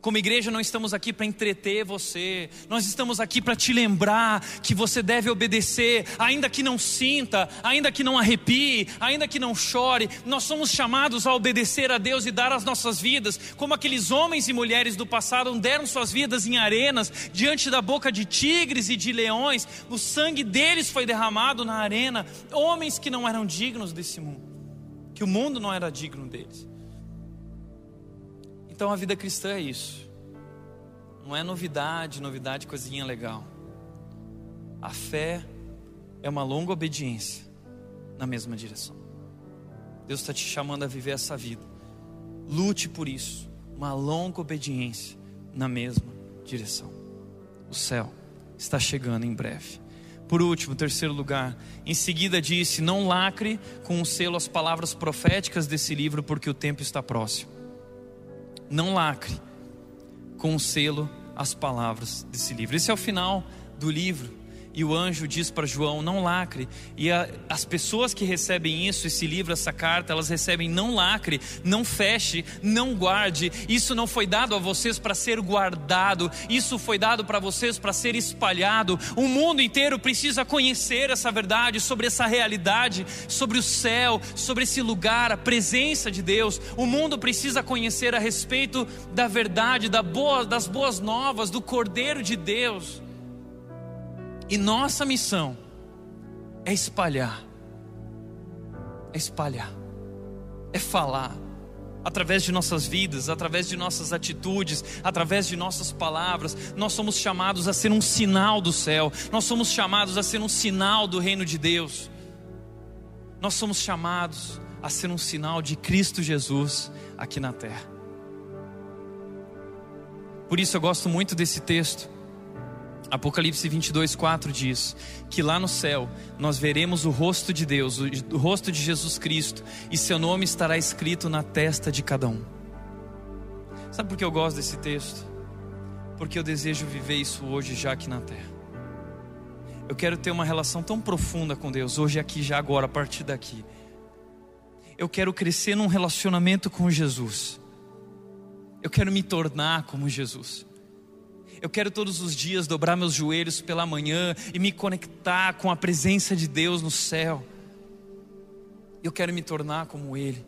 Como igreja, não estamos aqui para entreter você, nós estamos aqui para te lembrar que você deve obedecer, ainda que não sinta, ainda que não arrepie, ainda que não chore. Nós somos chamados a obedecer a Deus e dar as nossas vidas, como aqueles homens e mulheres do passado deram suas vidas em arenas, diante da boca de tigres e de leões. O sangue deles foi derramado na arena, homens que não eram dignos desse mundo, que o mundo não era digno deles. Então a vida cristã é isso. Não é novidade, novidade, coisinha legal. A fé é uma longa obediência na mesma direção. Deus está te chamando a viver essa vida. Lute por isso. Uma longa obediência na mesma direção. O céu está chegando em breve. Por último, terceiro lugar, em seguida disse: Não lacre com o selo as palavras proféticas desse livro, porque o tempo está próximo não lacre com o selo as palavras desse livro. Esse é o final do livro. E o anjo diz para João: não lacre. E a, as pessoas que recebem isso, esse livro, essa carta, elas recebem: não lacre, não feche, não guarde. Isso não foi dado a vocês para ser guardado, isso foi dado para vocês para ser espalhado. O mundo inteiro precisa conhecer essa verdade, sobre essa realidade, sobre o céu, sobre esse lugar, a presença de Deus. O mundo precisa conhecer a respeito da verdade, da boa, das boas novas, do Cordeiro de Deus. E nossa missão é espalhar. É espalhar, é falar, através de nossas vidas, através de nossas atitudes, através de nossas palavras, nós somos chamados a ser um sinal do céu, nós somos chamados a ser um sinal do reino de Deus, nós somos chamados a ser um sinal de Cristo Jesus aqui na terra. Por isso eu gosto muito desse texto. Apocalipse 22, 4 diz que lá no céu nós veremos o rosto de Deus, o rosto de Jesus Cristo, e seu nome estará escrito na testa de cada um. Sabe por que eu gosto desse texto? Porque eu desejo viver isso hoje, já aqui na terra. Eu quero ter uma relação tão profunda com Deus, hoje, aqui, já agora, a partir daqui. Eu quero crescer num relacionamento com Jesus. Eu quero me tornar como Jesus. Eu quero todos os dias dobrar meus joelhos pela manhã e me conectar com a presença de Deus no céu. Eu quero me tornar como Ele,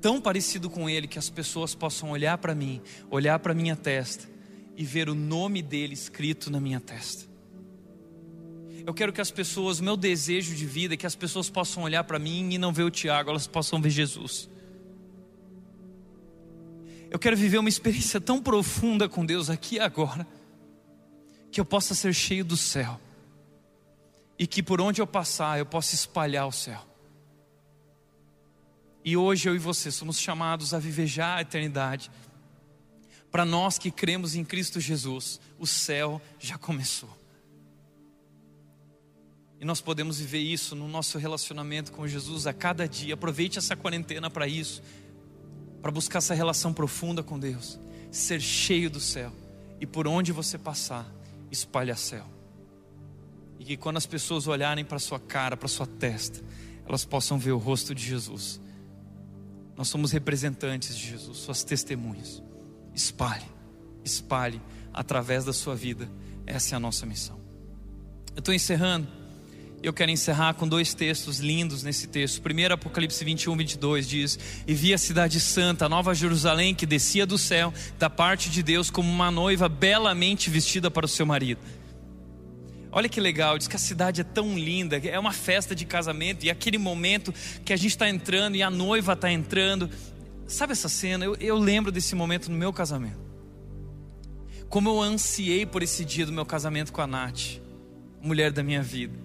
tão parecido com Ele que as pessoas possam olhar para mim, olhar para minha testa e ver o nome dele escrito na minha testa. Eu quero que as pessoas, meu desejo de vida é que as pessoas possam olhar para mim e não ver o Tiago, elas possam ver Jesus. Eu quero viver uma experiência tão profunda com Deus aqui e agora, que eu possa ser cheio do céu, e que por onde eu passar eu possa espalhar o céu. E hoje eu e você somos chamados a viver já a eternidade. Para nós que cremos em Cristo Jesus, o céu já começou. E nós podemos viver isso no nosso relacionamento com Jesus a cada dia. Aproveite essa quarentena para isso para buscar essa relação profunda com Deus, ser cheio do céu e por onde você passar, espalha céu. E que quando as pessoas olharem para sua cara, para sua testa, elas possam ver o rosto de Jesus. Nós somos representantes de Jesus, suas testemunhas. Espalhe, espalhe através da sua vida. Essa é a nossa missão. Eu estou encerrando. Eu quero encerrar com dois textos lindos nesse texto. Primeiro, Apocalipse 21, 22 diz: E vi a cidade santa, a nova Jerusalém, que descia do céu, da parte de Deus, como uma noiva belamente vestida para o seu marido. Olha que legal, diz que a cidade é tão linda, é uma festa de casamento, e aquele momento que a gente está entrando e a noiva está entrando. Sabe essa cena? Eu, eu lembro desse momento no meu casamento. Como eu ansiei por esse dia do meu casamento com a Nath, mulher da minha vida.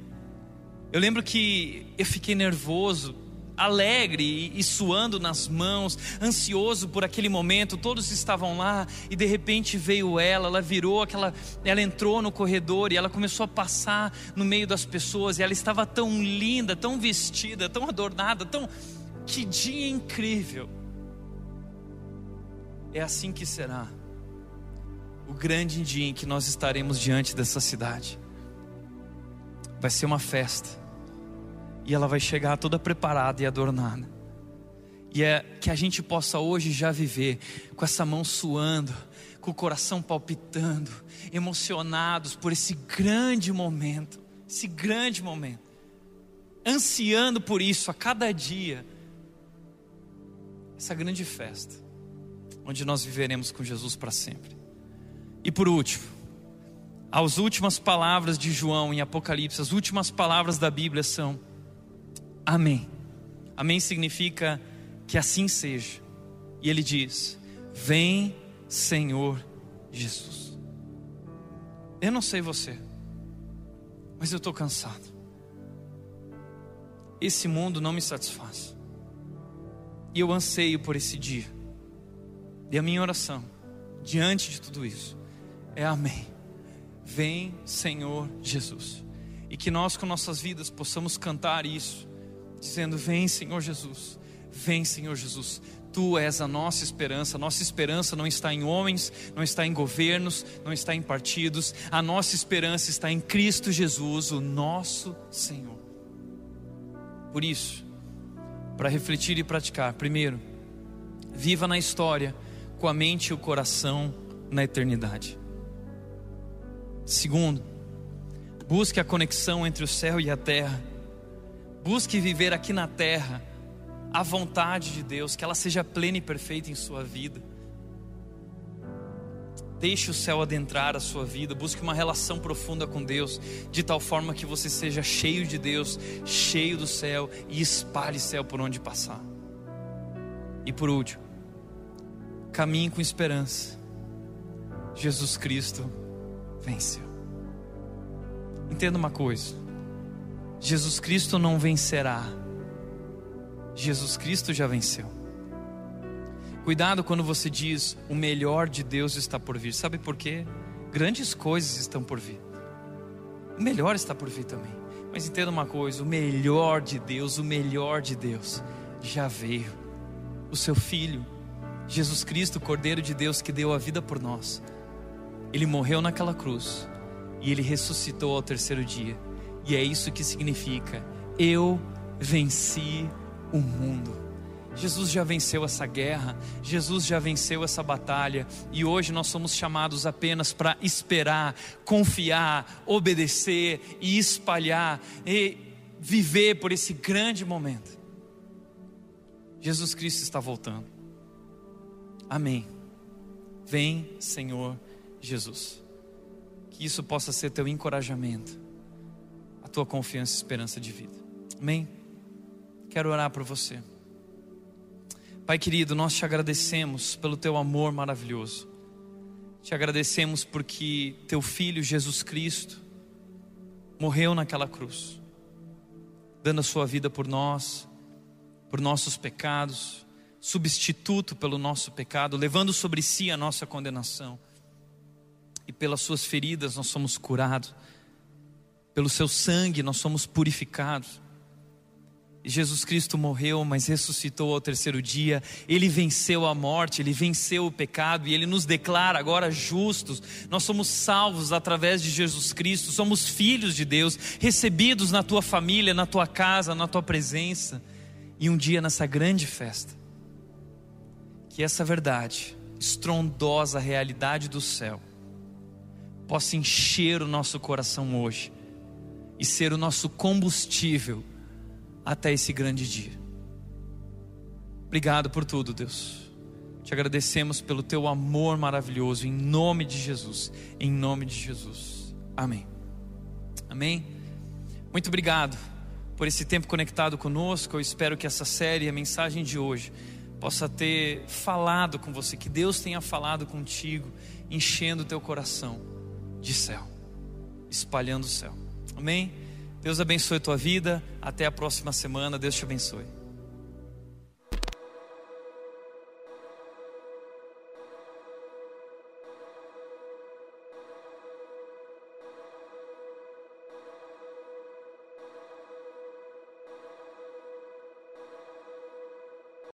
Eu lembro que eu fiquei nervoso, alegre e, suando nas mãos, ansioso por aquele momento. Todos estavam lá e de repente veio ela, ela virou aquela, ela entrou no corredor e ela começou a passar no meio das pessoas e ela estava tão linda, tão vestida, tão adornada, tão que dia incrível. É assim que será o grande dia em que nós estaremos diante dessa cidade vai ser uma festa. E ela vai chegar toda preparada e adornada. E é que a gente possa hoje já viver com essa mão suando, com o coração palpitando, emocionados por esse grande momento, esse grande momento, ansiando por isso a cada dia, essa grande festa, onde nós viveremos com Jesus para sempre. E por último, as últimas palavras de João em Apocalipse, as últimas palavras da Bíblia são: Amém. Amém significa que assim seja. E ele diz: Vem, Senhor Jesus. Eu não sei você, mas eu estou cansado. Esse mundo não me satisfaz. E eu anseio por esse dia. E a minha oração, diante de tudo isso, é Amém. Vem, Senhor Jesus. E que nós, com nossas vidas, possamos cantar isso, dizendo: Vem, Senhor Jesus. Vem, Senhor Jesus. Tu és a nossa esperança. Nossa esperança não está em homens, não está em governos, não está em partidos. A nossa esperança está em Cristo Jesus, o nosso Senhor. Por isso, para refletir e praticar, primeiro, viva na história com a mente e o coração na eternidade. Segundo, busque a conexão entre o céu e a terra. Busque viver aqui na terra a vontade de Deus, que ela seja plena e perfeita em sua vida. Deixe o céu adentrar a sua vida, busque uma relação profunda com Deus, de tal forma que você seja cheio de Deus, cheio do céu e espalhe céu por onde passar. E por último, caminhe com esperança. Jesus Cristo venceu. Entenda uma coisa: Jesus Cristo não vencerá, Jesus Cristo já venceu. Cuidado quando você diz o melhor de Deus está por vir. Sabe por quê? Grandes coisas estão por vir. O melhor está por vir também. Mas entenda uma coisa: o melhor de Deus, o melhor de Deus já veio. O seu filho, Jesus Cristo, Cordeiro de Deus que deu a vida por nós. Ele morreu naquela cruz e ele ressuscitou ao terceiro dia. E é isso que significa: eu venci o mundo. Jesus já venceu essa guerra, Jesus já venceu essa batalha, e hoje nós somos chamados apenas para esperar, confiar, obedecer e espalhar e viver por esse grande momento. Jesus Cristo está voltando. Amém. Vem, Senhor Jesus. Que isso possa ser teu encorajamento, a tua confiança e esperança de vida. Amém. Quero orar por você. Pai querido, nós te agradecemos pelo teu amor maravilhoso. Te agradecemos porque teu filho Jesus Cristo morreu naquela cruz, dando a sua vida por nós, por nossos pecados, substituto pelo nosso pecado, levando sobre si a nossa condenação. E pelas suas feridas nós somos curados. Pelo seu sangue nós somos purificados. Jesus Cristo morreu, mas ressuscitou ao terceiro dia. Ele venceu a morte, ele venceu o pecado e ele nos declara agora justos. Nós somos salvos através de Jesus Cristo, somos filhos de Deus, recebidos na tua família, na tua casa, na tua presença. E um dia nessa grande festa, que essa verdade, estrondosa realidade do céu, possa encher o nosso coração hoje e ser o nosso combustível até esse grande dia. Obrigado por tudo, Deus. Te agradecemos pelo teu amor maravilhoso, em nome de Jesus. Em nome de Jesus. Amém. Amém. Muito obrigado por esse tempo conectado conosco. Eu espero que essa série, a mensagem de hoje, possa ter falado com você, que Deus tenha falado contigo, enchendo o teu coração de céu, espalhando o céu. Amém. Deus abençoe a tua vida. Até a próxima semana. Deus te abençoe.